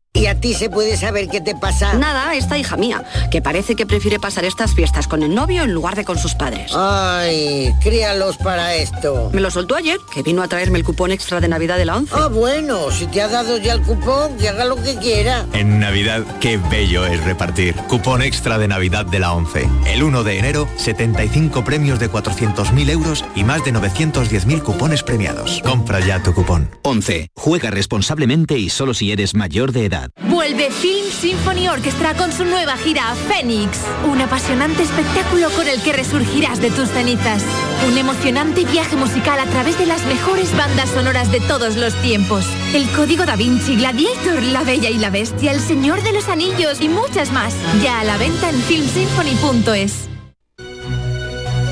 ¿Y a ti se puede saber qué te pasa? Nada, esta hija mía, que parece que prefiere pasar estas fiestas con el novio en lugar de con sus padres. Ay, críalos para esto. Me lo soltó ayer, que vino a traerme el cupón extra de Navidad de la 11. Ah, bueno, si te ha dado ya el cupón, que haga lo que quiera. En Navidad, qué bello es repartir. Cupón extra de Navidad de la 11. El 1 de enero, 75 premios de 400.000 euros y más de 910.000 cupones premiados. Compra ya tu cupón. 11. Juega responsablemente y solo si eres mayor de edad. Vuelve Film Symphony Orchestra con su nueva gira Phoenix, un apasionante espectáculo con el que resurgirás de tus cenizas. Un emocionante viaje musical a través de las mejores bandas sonoras de todos los tiempos. El Código Da Vinci, Gladiator, La Bella y la Bestia, El Señor de los Anillos y muchas más. Ya a la venta en filmsymphony.es.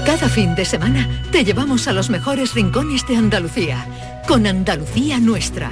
Cada fin de semana te llevamos a los mejores rincones de Andalucía, con Andalucía Nuestra.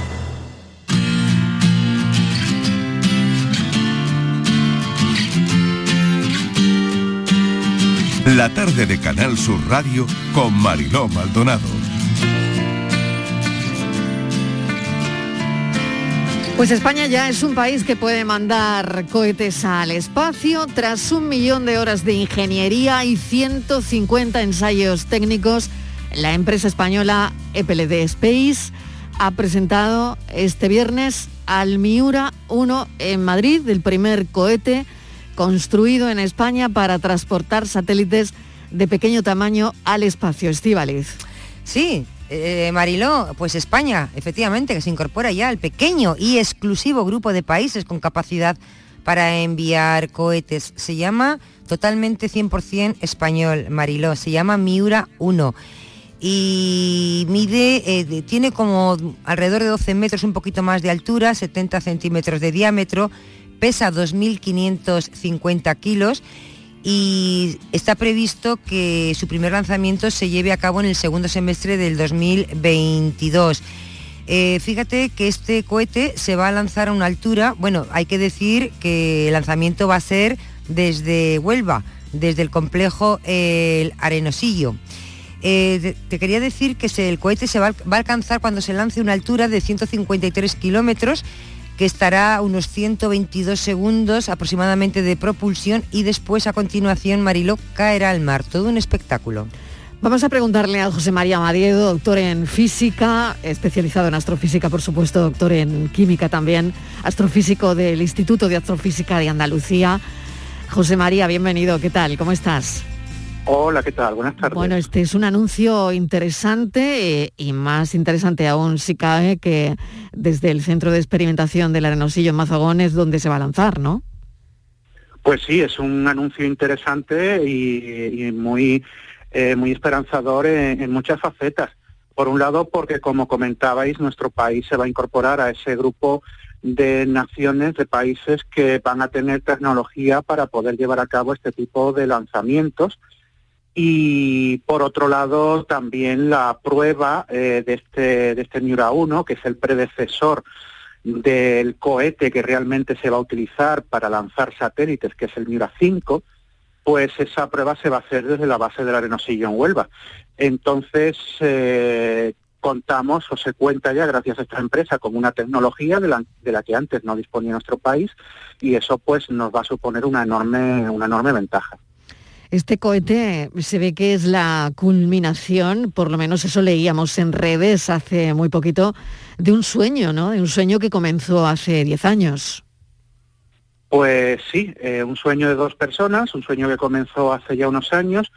La tarde de Canal Sur Radio con Mariló Maldonado. Pues España ya es un país que puede mandar cohetes al espacio tras un millón de horas de ingeniería y 150 ensayos técnicos. La empresa española EPLD Space ha presentado este viernes al Miura 1 en Madrid, el primer cohete construido en España para transportar satélites de pequeño tamaño al espacio. Estivaliz. Sí, eh, Mariló, pues España, efectivamente, que se incorpora ya al pequeño y exclusivo grupo de países con capacidad para enviar cohetes. Se llama totalmente 100% español, Mariló, se llama Miura 1 y mide, eh, tiene como alrededor de 12 metros, un poquito más de altura, 70 centímetros de diámetro, pesa 2.550 kilos y está previsto que su primer lanzamiento se lleve a cabo en el segundo semestre del 2022. Eh, fíjate que este cohete se va a lanzar a una altura, bueno, hay que decir que el lanzamiento va a ser desde Huelva, desde el complejo El Arenosillo. Eh, te quería decir que el cohete se va, va, a alcanzar cuando se lance una altura de 153 kilómetros que estará a unos 122 segundos aproximadamente de propulsión y después a continuación Mariló caerá al mar. Todo un espectáculo. Vamos a preguntarle a José María Madiedo, doctor en física, especializado en astrofísica, por supuesto, doctor en química también, astrofísico del Instituto de Astrofísica de Andalucía. José María, bienvenido, ¿qué tal? ¿Cómo estás? Hola, ¿qué tal? Buenas tardes. Bueno, este es un anuncio interesante eh, y más interesante aún si cae que desde el Centro de Experimentación del Arenosillo en Mazagón es donde se va a lanzar, ¿no? Pues sí, es un anuncio interesante y, y muy, eh, muy esperanzador en, en muchas facetas. Por un lado, porque como comentabais, nuestro país se va a incorporar a ese grupo de naciones, de países que van a tener tecnología para poder llevar a cabo este tipo de lanzamientos y por otro lado también la prueba eh, de este de este Miura 1 que es el predecesor del cohete que realmente se va a utilizar para lanzar satélites que es el Miura 5 pues esa prueba se va a hacer desde la base del Arenosillo en Huelva. Entonces eh, contamos o se cuenta ya gracias a esta empresa con una tecnología de la, de la que antes no disponía nuestro país y eso pues nos va a suponer una enorme una enorme ventaja Este cohete se ve que es la culminación, por lo menos eso leíamos en redes hace muy poquito, de un sueño, ¿no? De un sueño que comenzó hace 10 años. Pues sí, eh, un sueño de dos personas, un sueño que comenzó hace ya unos años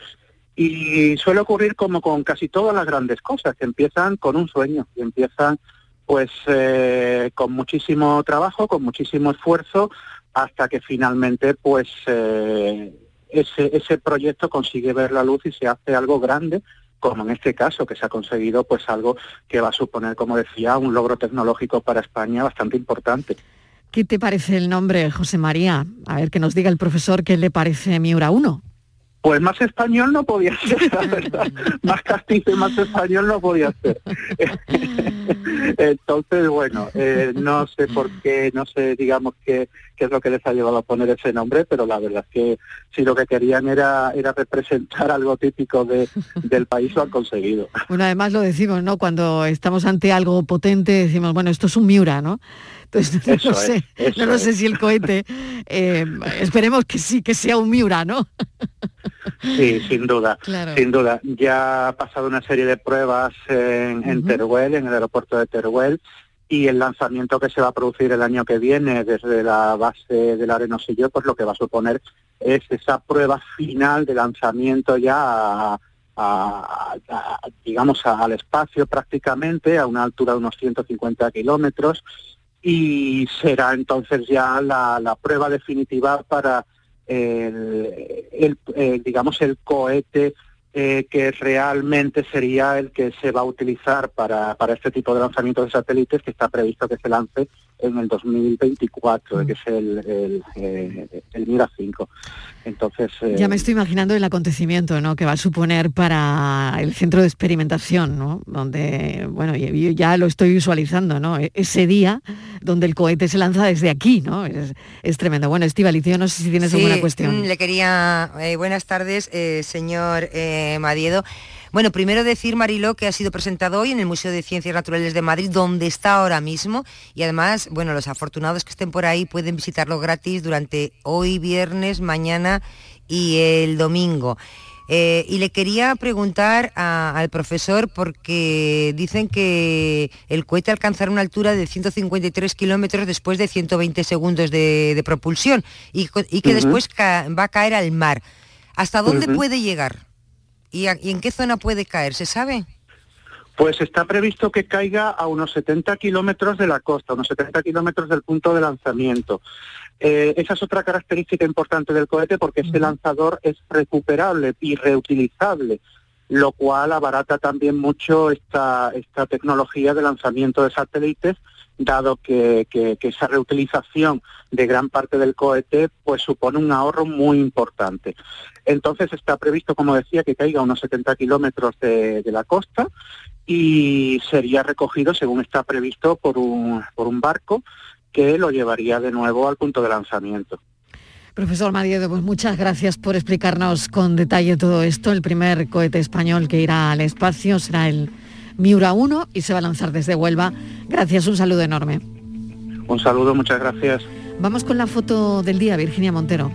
y suele ocurrir como con casi todas las grandes cosas, que empiezan con un sueño y empiezan pues eh, con muchísimo trabajo, con muchísimo esfuerzo, hasta que finalmente pues eh, ese, ese proyecto consigue ver la luz y se hace algo grande, como en este caso, que se ha conseguido pues algo que va a suponer, como decía, un logro tecnológico para España bastante importante. ¿Qué te parece el nombre, José María? A ver, que nos diga el profesor qué le parece Miura 1. Pues más español no podía ser, la verdad. más castizo y más español no podía ser. Entonces, bueno, eh, no sé por qué, no sé, digamos, qué, qué es lo que les ha llevado a poner ese nombre, pero la verdad es que si lo que querían era, era representar algo típico de, del país, lo han conseguido. Bueno, además lo decimos, ¿no? Cuando estamos ante algo potente, decimos, bueno, esto es un Miura, ¿no? Entonces, no, lo sé, no lo sé si el cohete, eh, esperemos que sí, que sea un Miura, ¿no? Sí, sin duda, sin duda. Ya ha pasado una serie de pruebas en, Teruel, en el aeropuerto de Teruel, y el lanzamiento que se va a producir el año que viene desde la base del Arenosillo, pues lo que va a suponer es esa prueba final de lanzamiento ya a, digamos al espacio prácticamente a una altura de unos 150 kilómetros y será entonces ya la, prueba definitiva para el, digamos el cohete eh, que realmente sería el que se va a utilizar para, para este tipo de lanzamiento de satélites que está previsto que se lance en el 2024, que es el, el, eh, el Mira 5. Entonces, ya me eh, estoy imaginando el acontecimiento ¿no? que va a suponer para el centro de experimentación, ¿no? donde, bueno, yo ya lo estoy visualizando, ¿no? E-, ese día donde el cohete se lanza desde aquí, ¿no? Es, tremendo. Bueno, Estivaliz, yo no sé si tienes alguna cuestión. Mm, le quería, eh, buenas tardes, señor Madiedo. Bueno, primero decir, Mariló, que ha sido presentado hoy en el Museo de Ciencias Naturales de Madrid, donde está ahora mismo. Y además, bueno, los afortunados que estén por ahí pueden visitarlo gratis durante hoy, viernes, mañana y el domingo. Eh, y le quería preguntar al profesor porque dicen que el cohete alcanzará una altura de 153 kilómetros después de 120 segundos de, propulsión y, que después va a caer al mar. ¿Hasta dónde puede llegar? ¿Y, en qué zona puede caer? ¿Se sabe? Pues está previsto que caiga a unos 70 kilómetros de la costa, unos 70 kilómetros del punto de lanzamiento. Eh, esa es otra característica importante del cohete porque este lanzador es recuperable y reutilizable, lo cual abarata también mucho esta, esta tecnología de lanzamiento de satélites dado que, esa reutilización de gran parte del cohete pues supone un ahorro muy importante. Entonces está previsto, como decía, que caiga a unos 70 kilómetros de, la costa y sería recogido, según está previsto, por un, por un barco que lo llevaría de nuevo al punto de lanzamiento. Profesor Madiedo, pues muchas gracias por explicarnos con detalle todo esto. El primer cohete español que irá al espacio será el Miura 1 y se va a lanzar desde Huelva. Gracias, un saludo enorme. Un saludo, muchas gracias. Vamos con la foto del día, Virginia Montero.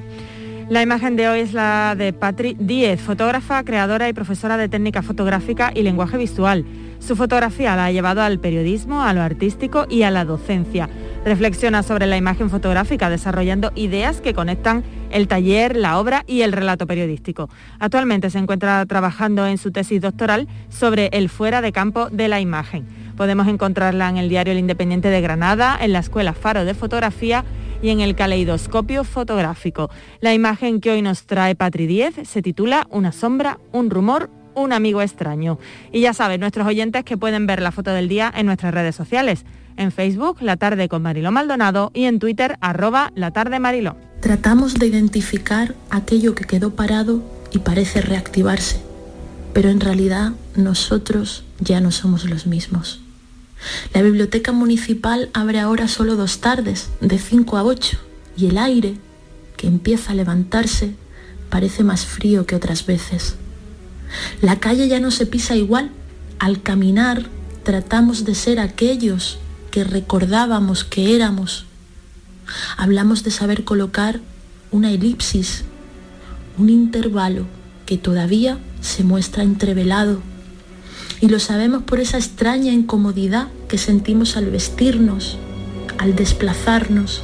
La imagen de hoy es la de Patri Díez, fotógrafa, creadora y profesora de técnica fotográfica y lenguaje visual. Su fotografía la ha llevado al periodismo, a lo artístico y a la docencia. Reflexiona sobre la imagen fotográfica desarrollando ideas que conectan el taller, la obra y el relato periodístico. Actualmente se encuentra trabajando en su tesis doctoral sobre el fuera de campo de la imagen. Podemos encontrarla en el diario El Independiente de Granada, en la Escuela Faro de Fotografía y en el caleidoscopio fotográfico. La imagen que hoy nos trae Patri 10 se titula Una sombra, un rumor, un amigo extraño. Y ya saben, nuestros oyentes que pueden ver la foto del día en nuestras redes sociales. En Facebook, La Tarde con Mariló Maldonado y en Twitter, arroba La Tarde Mariló. Tratamos de identificar aquello que quedó parado y parece reactivarse, pero en realidad nosotros ya no somos los mismos. La biblioteca municipal abre ahora solo dos tardes, de 5 a 8, y el aire, que empieza a levantarse, parece más frío que otras veces. La calle ya no se pisa igual. Al caminar tratamos de ser aquellos que recordábamos que éramos. Hablamos de saber colocar una elipsis, un intervalo que todavía se muestra entrevelado. Y lo sabemos por esa extraña incomodidad que sentimos al vestirnos, al desplazarnos,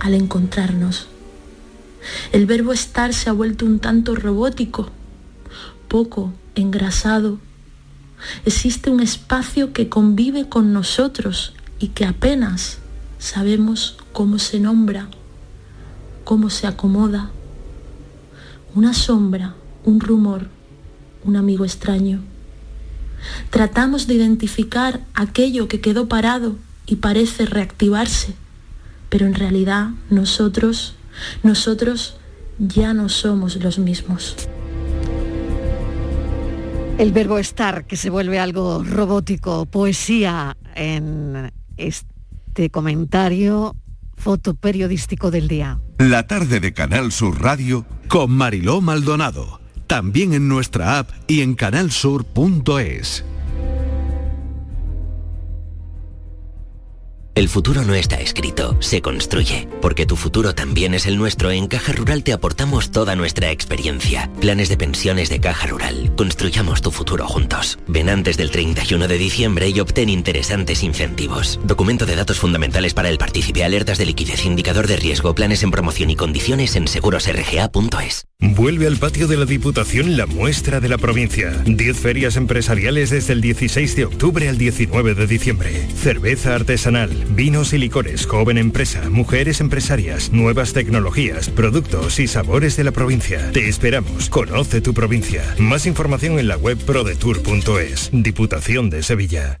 al encontrarnos. El verbo estar se ha vuelto un tanto robótico, poco engrasado. Existe un espacio que convive con nosotros y que apenas sabemos cómo se nombra, cómo se acomoda. Una sombra, un rumor, un amigo extraño. Tratamos de identificar aquello que quedó parado y parece reactivarse, pero en realidad nosotros, nosotros ya no somos los mismos. El verbo estar, que se vuelve algo robótico, poesía en este comentario fotoperiodístico del día. La tarde de Canal Sur Radio con Mariló Maldonado. También en nuestra app y en canalsur.es. El futuro no está escrito, se construye. Porque tu futuro también es el nuestro, en Caja Rural te aportamos toda nuestra experiencia. Planes de pensiones de Caja Rural. Construyamos tu futuro juntos. Ven antes del 31 de diciembre y obtén interesantes incentivos. Documento de datos fundamentales para el partícipe, alertas de liquidez, indicador de riesgo, planes en promoción y condiciones en segurosrga.es. Vuelve al patio de la Diputación la muestra de la provincia. 10 ferias empresariales desde el 16 de octubre al 19 de diciembre. Cerveza artesanal, vinos y licores, joven empresa, mujeres empresarias, nuevas tecnologías, productos y sabores de la provincia. Te esperamos. Conoce tu provincia. Más información en la web prodetour.es. Diputación de Sevilla.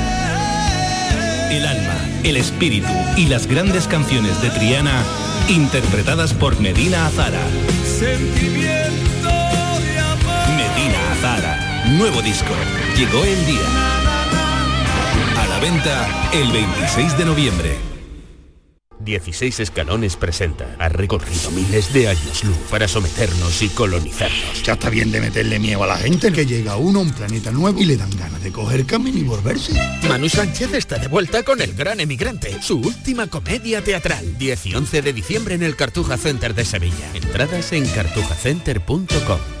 El alma, el espíritu y las grandes canciones de Triana interpretadas por Medina Azara. Sentimiento de amor. Medina Azara, nuevo disco. Llegó el día. A la venta el 26 de noviembre. 16 escalones presenta. Ha recorrido miles de años luz para someternos y colonizarnos. Ya está bien de meterle miedo a la gente que llega uno a un planeta nuevo y le dan ganas de coger camino y volverse. Manu Sánchez está de vuelta con El Gran Emigrante, su última comedia teatral. 10 y 11 de diciembre en el Cartuja Center de Sevilla. Entradas en cartujacenter.com.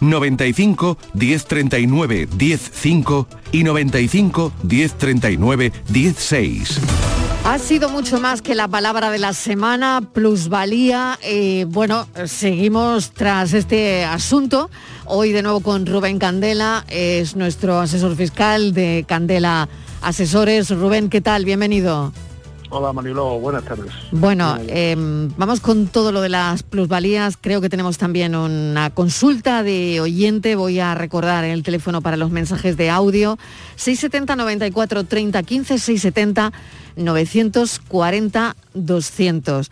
95 1039 105 y 95 1039 16. Ha sido mucho más que la palabra de la semana, plusvalía. Eh, bueno, seguimos tras este asunto. Hoy de nuevo con Rubén Candela, es nuestro asesor fiscal de Candela Asesores. Rubén, ¿qué tal? Bienvenido. Hola Mariló, buenas tardes. Bueno, eh, vamos con todo lo de las plusvalías. Creo que tenemos también una consulta de oyente. Voy a recordar el teléfono para los mensajes de audio. 670 94 30 15 670 940 200.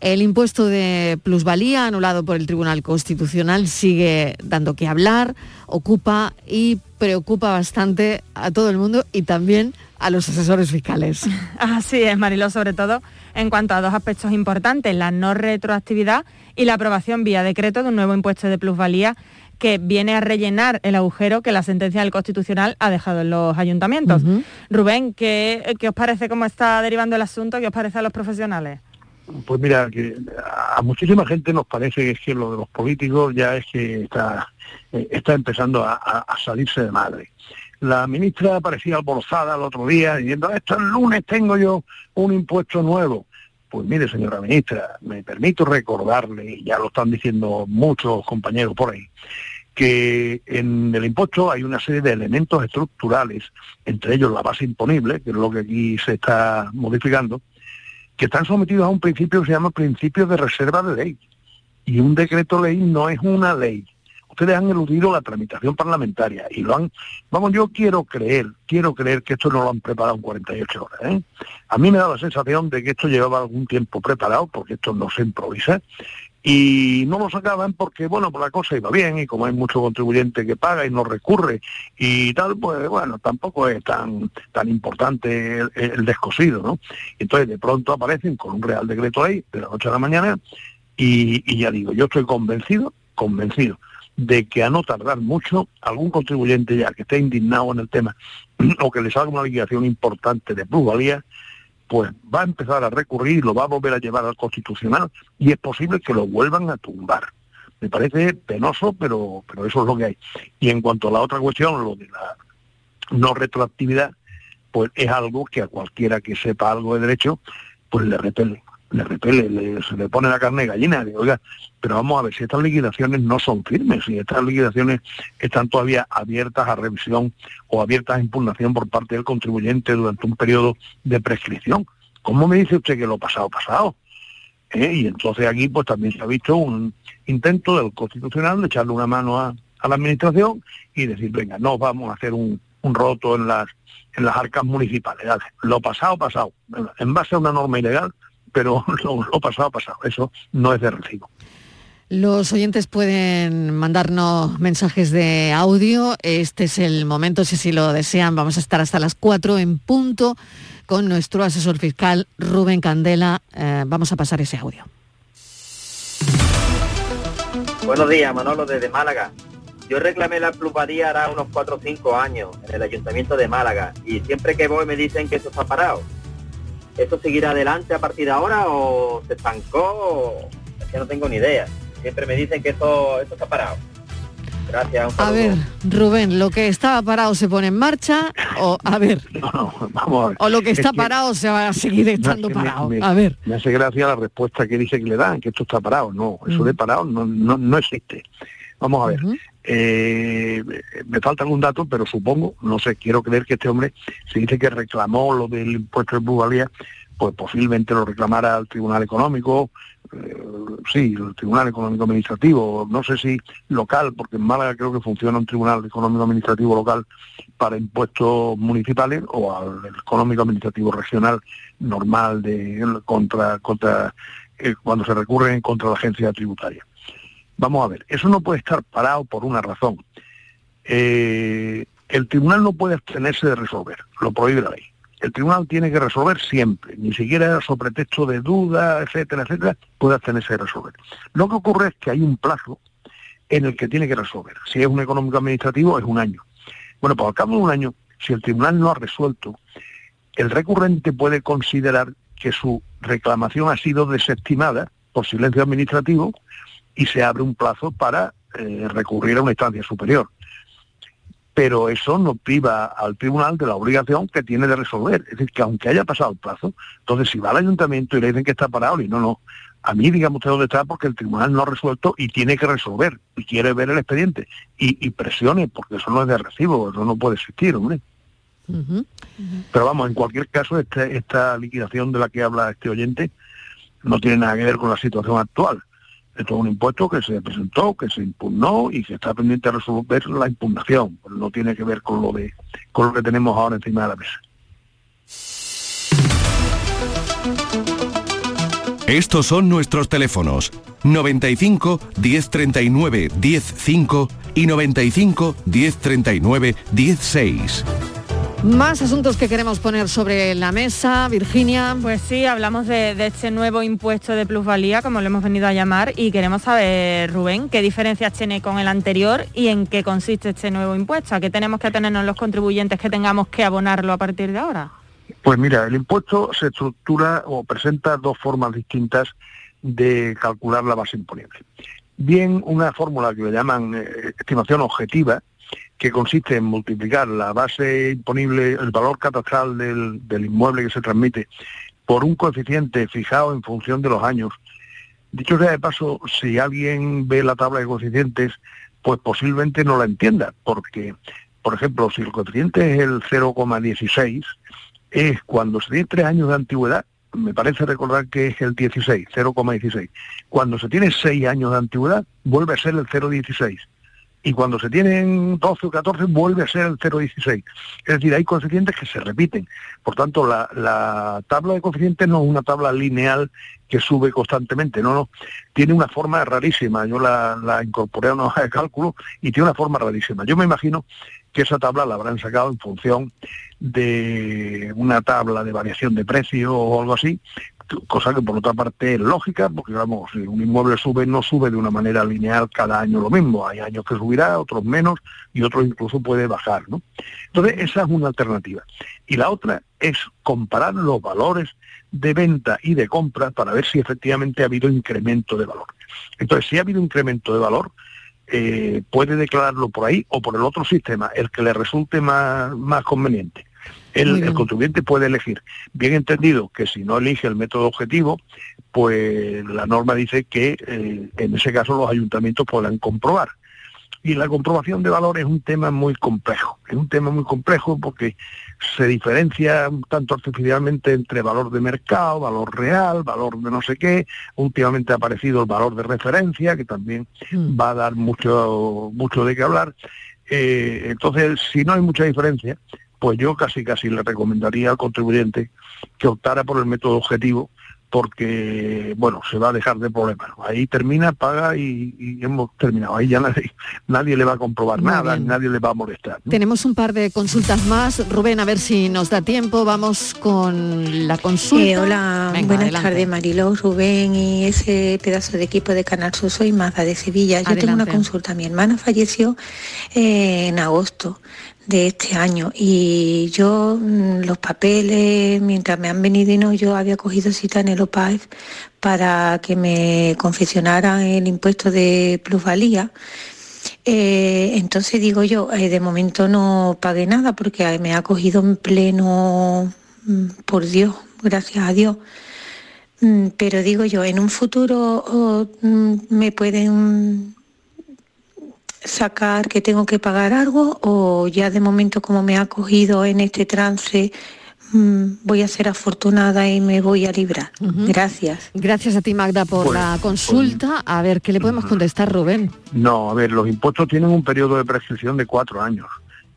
El impuesto de plusvalía anulado por el Tribunal Constitucional sigue dando que hablar, ocupa y preocupa bastante a todo el mundo y también a los asesores fiscales. Así es, Marilo, sobre todo en cuanto a dos aspectos importantes, la no retroactividad y la aprobación vía decreto de un nuevo impuesto de plusvalía que viene a rellenar el agujero que la sentencia del Constitucional ha dejado en los ayuntamientos. Rubén, ¿qué, ¿qué os parece cómo está derivando el asunto? ¿Qué os parece a los profesionales? Pues mira, que a muchísima gente nos parece que es que lo de los políticos ya es que está, eh, está empezando a, a- salirse de madre. La ministra parecía alborzada el otro día diciendo, esto el lunes tengo yo un impuesto nuevo. Pues mire, señora ministra, me permito recordarle, ya lo están diciendo muchos compañeros por ahí, que en el impuesto hay una serie de elementos estructurales, entre ellos la base imponible, que es lo que aquí se está modificando, que están sometidos a un principio que se llama principio de reserva de ley. Y un decreto ley no es una ley. Ustedes han eludido la tramitación parlamentaria y lo han... Vamos, yo quiero creer, quiero creer que esto no lo han preparado en 48 horas. ¿eh? A mí me da la sensación de que esto llevaba algún tiempo preparado, porque esto no se improvisa, y no lo sacaban porque, bueno, pues la cosa iba bien y como hay mucho contribuyente que paga y no recurre y tal, pues bueno, tampoco es tan, tan importante el, descosido, ¿no? Entonces de pronto aparecen con un Real Decreto Ley de la noche a la mañana y, y ya digo, yo estoy convencido, convencido de que a no tardar mucho, algún contribuyente ya que esté indignado en el tema o que le salga una liquidación importante de plusvalía, pues va a empezar a recurrir lo va a volver a llevar al constitucional y es posible que lo vuelvan a tumbar. Me parece penoso, pero, pero eso es lo que hay. Y en cuanto a la otra cuestión, lo de la no retroactividad, pues es algo que a cualquiera que sepa algo de derecho, pues le repele, le repele, se le pone la carne de gallina, oiga, pero vamos a ver si estas liquidaciones no son firmes, si estas liquidaciones están todavía abiertas a revisión o abiertas a impugnación por parte del contribuyente durante un periodo de prescripción. ¿Cómo me dice usted que lo pasado, pasado? ¿Eh? Y entonces aquí pues también se ha visto un intento del Constitucional de echarle una mano a, la Administración y decir, venga, no vamos a hacer un, roto en las, en las arcas municipales. Lo pasado, pasado. En base a una norma ilegal, pero lo, lo pasado, pasado. Eso no es de recibo. Los oyentes pueden mandarnos mensajes de audio. Este es el momento, si así lo desean. Vamos a estar hasta las 4 en punto con nuestro asesor fiscal Rubén Candela. Eh, vamos a pasar ese audio. Buenos días, Manolo, desde Málaga. Yo reclamé la plusvalía hará unos 4 o 5 años en el Ayuntamiento de Málaga y siempre que voy me dicen que eso está parado. ¿Esto seguirá adelante a partir de ahora o se estancó? Es que no tengo ni idea siempre me dicen que esto, esto está parado. Gracias. a ver, Rubén, lo que estaba parado se pone en marcha o a ver. vamos O lo que está parado se va a seguir estando parado. a ver. Me hace gracia la respuesta que dice que le dan, que esto está parado. No, eso de parado no, no, existe. Vamos a ver. Eh, me falta algún dato, pero supongo, no sé, quiero creer que este hombre se dice que reclamó lo del impuesto de plusvalía, pues posiblemente lo reclamara al Tribunal Económico, eh, sí, el Tribunal Económico Administrativo, no sé si local, porque en Málaga creo que funciona un Tribunal Económico Administrativo local para impuestos municipales o al Económico Administrativo Regional normal de contra contra eh, cuando se recurre contra la agencia tributaria. Vamos a ver, eso no puede estar parado por una razón. Eh, el tribunal no puede abstenerse de resolver, lo prohíbe la ley el tribunal tiene que resolver siempre, ni siquiera sobre pretexto de duda, etcétera, etcétera, puede tenerse que resolver. Lo que ocurre es que hay un plazo en el que tiene que resolver. Si es un económico administrativo, es un año. Bueno, pues al cabo de un año, si el tribunal no ha resuelto, el recurrente puede considerar que su reclamación ha sido desestimada por silencio administrativo y se abre un plazo para eh, recurrir a una instancia superior pero eso no priva al tribunal de la obligación que tiene de resolver. Es decir, que aunque haya pasado el plazo, entonces si va al ayuntamiento y le dicen que está parado, y no, no, a mí digamos usted dónde está porque el tribunal no ha resuelto y tiene que resolver y quiere ver el expediente y, presione, porque eso no es de recibo, eso no puede existir, hombre. Pero vamos, en cualquier caso, este, esta liquidación de la que habla este oyente no tiene nada que ver con la situación actual. Esto es un impuesto que se presentó, que se impugnó y que está pendiente de resolver la impugnación. No tiene que ver con lo, de, con lo que tenemos ahora encima de la mesa. Estos son nuestros teléfonos 95 1039 105 y 95 1039 16. Más asuntos que queremos poner sobre la mesa, Virginia. Pues sí, hablamos de, este nuevo impuesto de plusvalía, como lo hemos venido a llamar, y queremos saber, Rubén, qué diferencias tiene con el anterior y en qué consiste este nuevo impuesto. ¿A qué tenemos que tenernos los contribuyentes que tengamos que abonarlo a partir de ahora? Pues mira, el impuesto se estructura o presenta dos formas distintas de calcular la base imponible. Bien, una fórmula que le llaman eh, estimación objetiva, que consiste en multiplicar la base imponible, el valor catastral del, inmueble que se transmite, por un coeficiente fijado en función de los años. Dicho sea de paso, si alguien ve la tabla de coeficientes, pues posiblemente no la entienda, porque, por ejemplo, si el coeficiente es el 0,16, es cuando se tiene tres años de antigüedad, me parece recordar que es el 16, 0,16. Cuando se tiene seis años de antigüedad, vuelve a ser el 0,16 y cuando se tienen 12 o 14 vuelve a ser el 0,16. Es decir, hay coeficientes que se repiten. Por tanto, la, la, tabla de coeficientes no es una tabla lineal que sube constantemente, no, no. Tiene una forma rarísima. Yo la, la incorporé a una hoja de cálculo y tiene una forma rarísima. Yo me imagino que esa tabla la habrán sacado en función de una tabla de variación de precio o algo así, cosa que por otra parte es lógica, porque vamos, si un inmueble sube, no sube de una manera lineal cada año lo mismo, hay años que subirá, otros menos, y otros incluso puede bajar, ¿no? Entonces, esa es una alternativa. Y la otra es comparar los valores de venta y de compra para ver si efectivamente ha habido incremento de valor. Entonces, si ha habido incremento de valor, eh, puede declararlo por ahí o por el otro sistema, el que le resulte más, más conveniente. El, el, contribuyente puede elegir. Bien entendido que si no elige el método objetivo, pues la norma dice que eh, en ese caso los ayuntamientos podrán comprobar. Y la comprobación de valor es un tema muy complejo. Es un tema muy complejo porque se diferencia un tanto artificialmente entre valor de mercado, valor real, valor de no sé qué. Últimamente ha aparecido el valor de referencia, que también mm. va a dar mucho, mucho de qué hablar. Eh, entonces, si no hay mucha diferencia, pues yo casi casi le recomendaría al contribuyente que optara por el método objetivo porque, bueno, se va a dejar de problemas. Ahí termina, paga y, hemos terminado. Ahí ya nadie, nadie le va a comprobar nada, nadie le va a molestar. Tenemos un par de consultas más. Rubén, a ver si nos da tiempo. Vamos con la consulta. Eh, hola, buenas tardes, Mariló, Rubén y ese pedazo de equipo de Canal Sur. Soy Maza de Sevilla. Yo tengo una consulta. Mi hermana falleció eh, en agosto de este año. Y yo mm, los papeles mientras me han venido y no yo había cogido cita en el OPAEF para que me confeccionaran el impuesto de plusvalía. Eh, entonces digo yo eh, de momento no pagué nada porque me ha cogido en pleno mm, por Dios gracias a Dios. Mm, pero digo yo en un futuro oh, me pueden sacar que tengo que pagar algo o ya de momento como me ha cogido en este trance mm, voy a ser afortunada y me voy a librar. Gracias. Gracias a ti Magda por pues, la consulta. A ver, ¿qué le podemos contestar Rubén? No, a ver, los impuestos tienen un periodo de prescripción de cuatro años.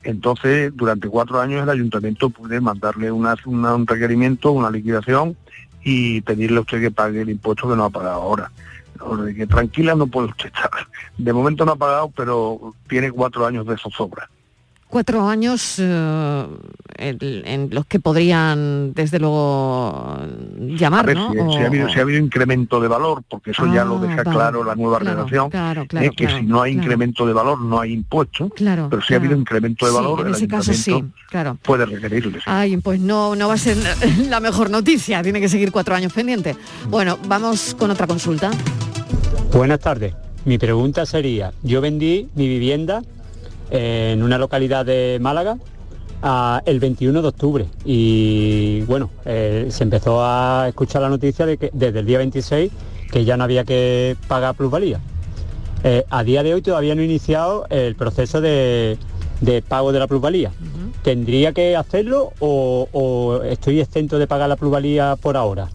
Entonces, durante cuatro años el ayuntamiento puede mandarle una, un requerimiento, una liquidación y pedirle a usted que pague el impuesto que no ha pagado ahora que tranquila no puede usted estar. De momento no ha pagado, pero tiene cuatro años de zozobra cuatro años eh, en, los que podrían, desde luego, llamar, ¿no? Si, ha habido, incremento de valor, porque eso ya lo deja ah, claro la nueva relación, es que si no hay incremento de valor no hay impuesto, pero si ha habido incremento de valor, en ese caso sí, claro. puede requerirle. Ay, pues no, no va a ser la mejor noticia, tiene que seguir cuatro años pendiente. Bueno, vamos con otra consulta. Buenas tardes. Mi pregunta sería, yo vendí mi vivienda en una localidad de Málaga el 21 de octubre y bueno, eh, se empezó a escuchar la noticia de que desde el día 26 que ya no había que pagar plusvalía. Eh, a día de hoy todavía no he iniciado el proceso de, pago de la plusvalía. ¿Tendría que hacerlo o, estoy exento de pagar la plusvalía por ahora?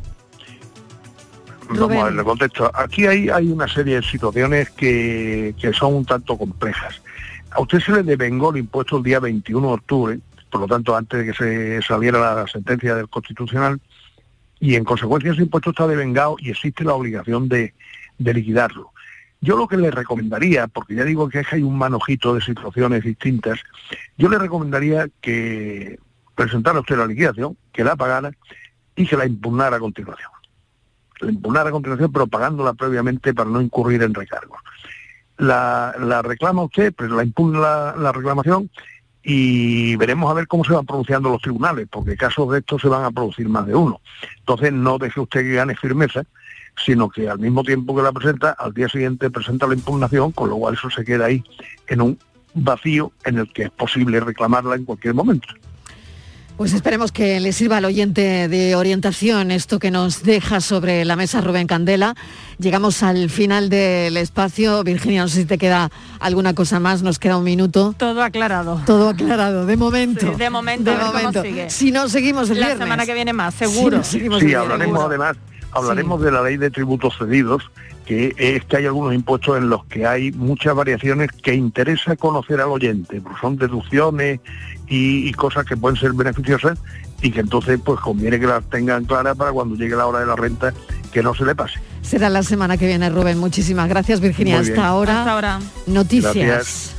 Vamos a ver, le contesto. Aquí hay, hay una serie de situaciones que, que son un tanto complejas. A usted se le devengó el impuesto el día 21 de octubre, por lo tanto antes de que se saliera la sentencia del Constitucional, y en consecuencia ese impuesto está devengado y existe la obligación de, liquidarlo. Yo lo que le recomendaría, porque ya digo que hay un manojito de situaciones distintas, yo le recomendaría que presentara usted la liquidación, que la pagara y que la impugnara a continuación. La impugnara a continuación, pero pagándola previamente para no incurrir en recargos la, reclama usted, pues la impugna la, reclamación y veremos a ver cómo se van pronunciando los tribunales, porque casos de estos se van a producir más de uno. Entonces no deje usted que gane firmeza, sino que al mismo tiempo que la presenta, al día siguiente presenta la impugnación, con lo cual eso se queda ahí en un vacío en el que es posible reclamarla en cualquier momento. Pues esperemos que le sirva al oyente de orientación esto que nos deja sobre la mesa Rubén Candela. Llegamos al final del espacio. Virginia, no sé si te queda alguna cosa más, nos queda un minuto. Todo aclarado. Todo aclarado, de momento. Sí, de momento, De a ver cómo momento. sigue. Si no, seguimos el La viernes. semana que viene más, seguro. Sí, seguimos Sí, el hablaremos además, hablaremos de la ley de tributos cedidos, que es que hay algunos impuestos en los que hay muchas variaciones que interesa conocer al oyente, porque son deducciones y, y cosas que pueden ser beneficiosas y que entonces pues conviene que las tengan claras para cuando llegue la hora de la renta que no se le pase. Será la semana que viene, Rubén. Muchísimas gracias, Virginia. Hasta ahora. Hasta ahora. Noticias. Gracias.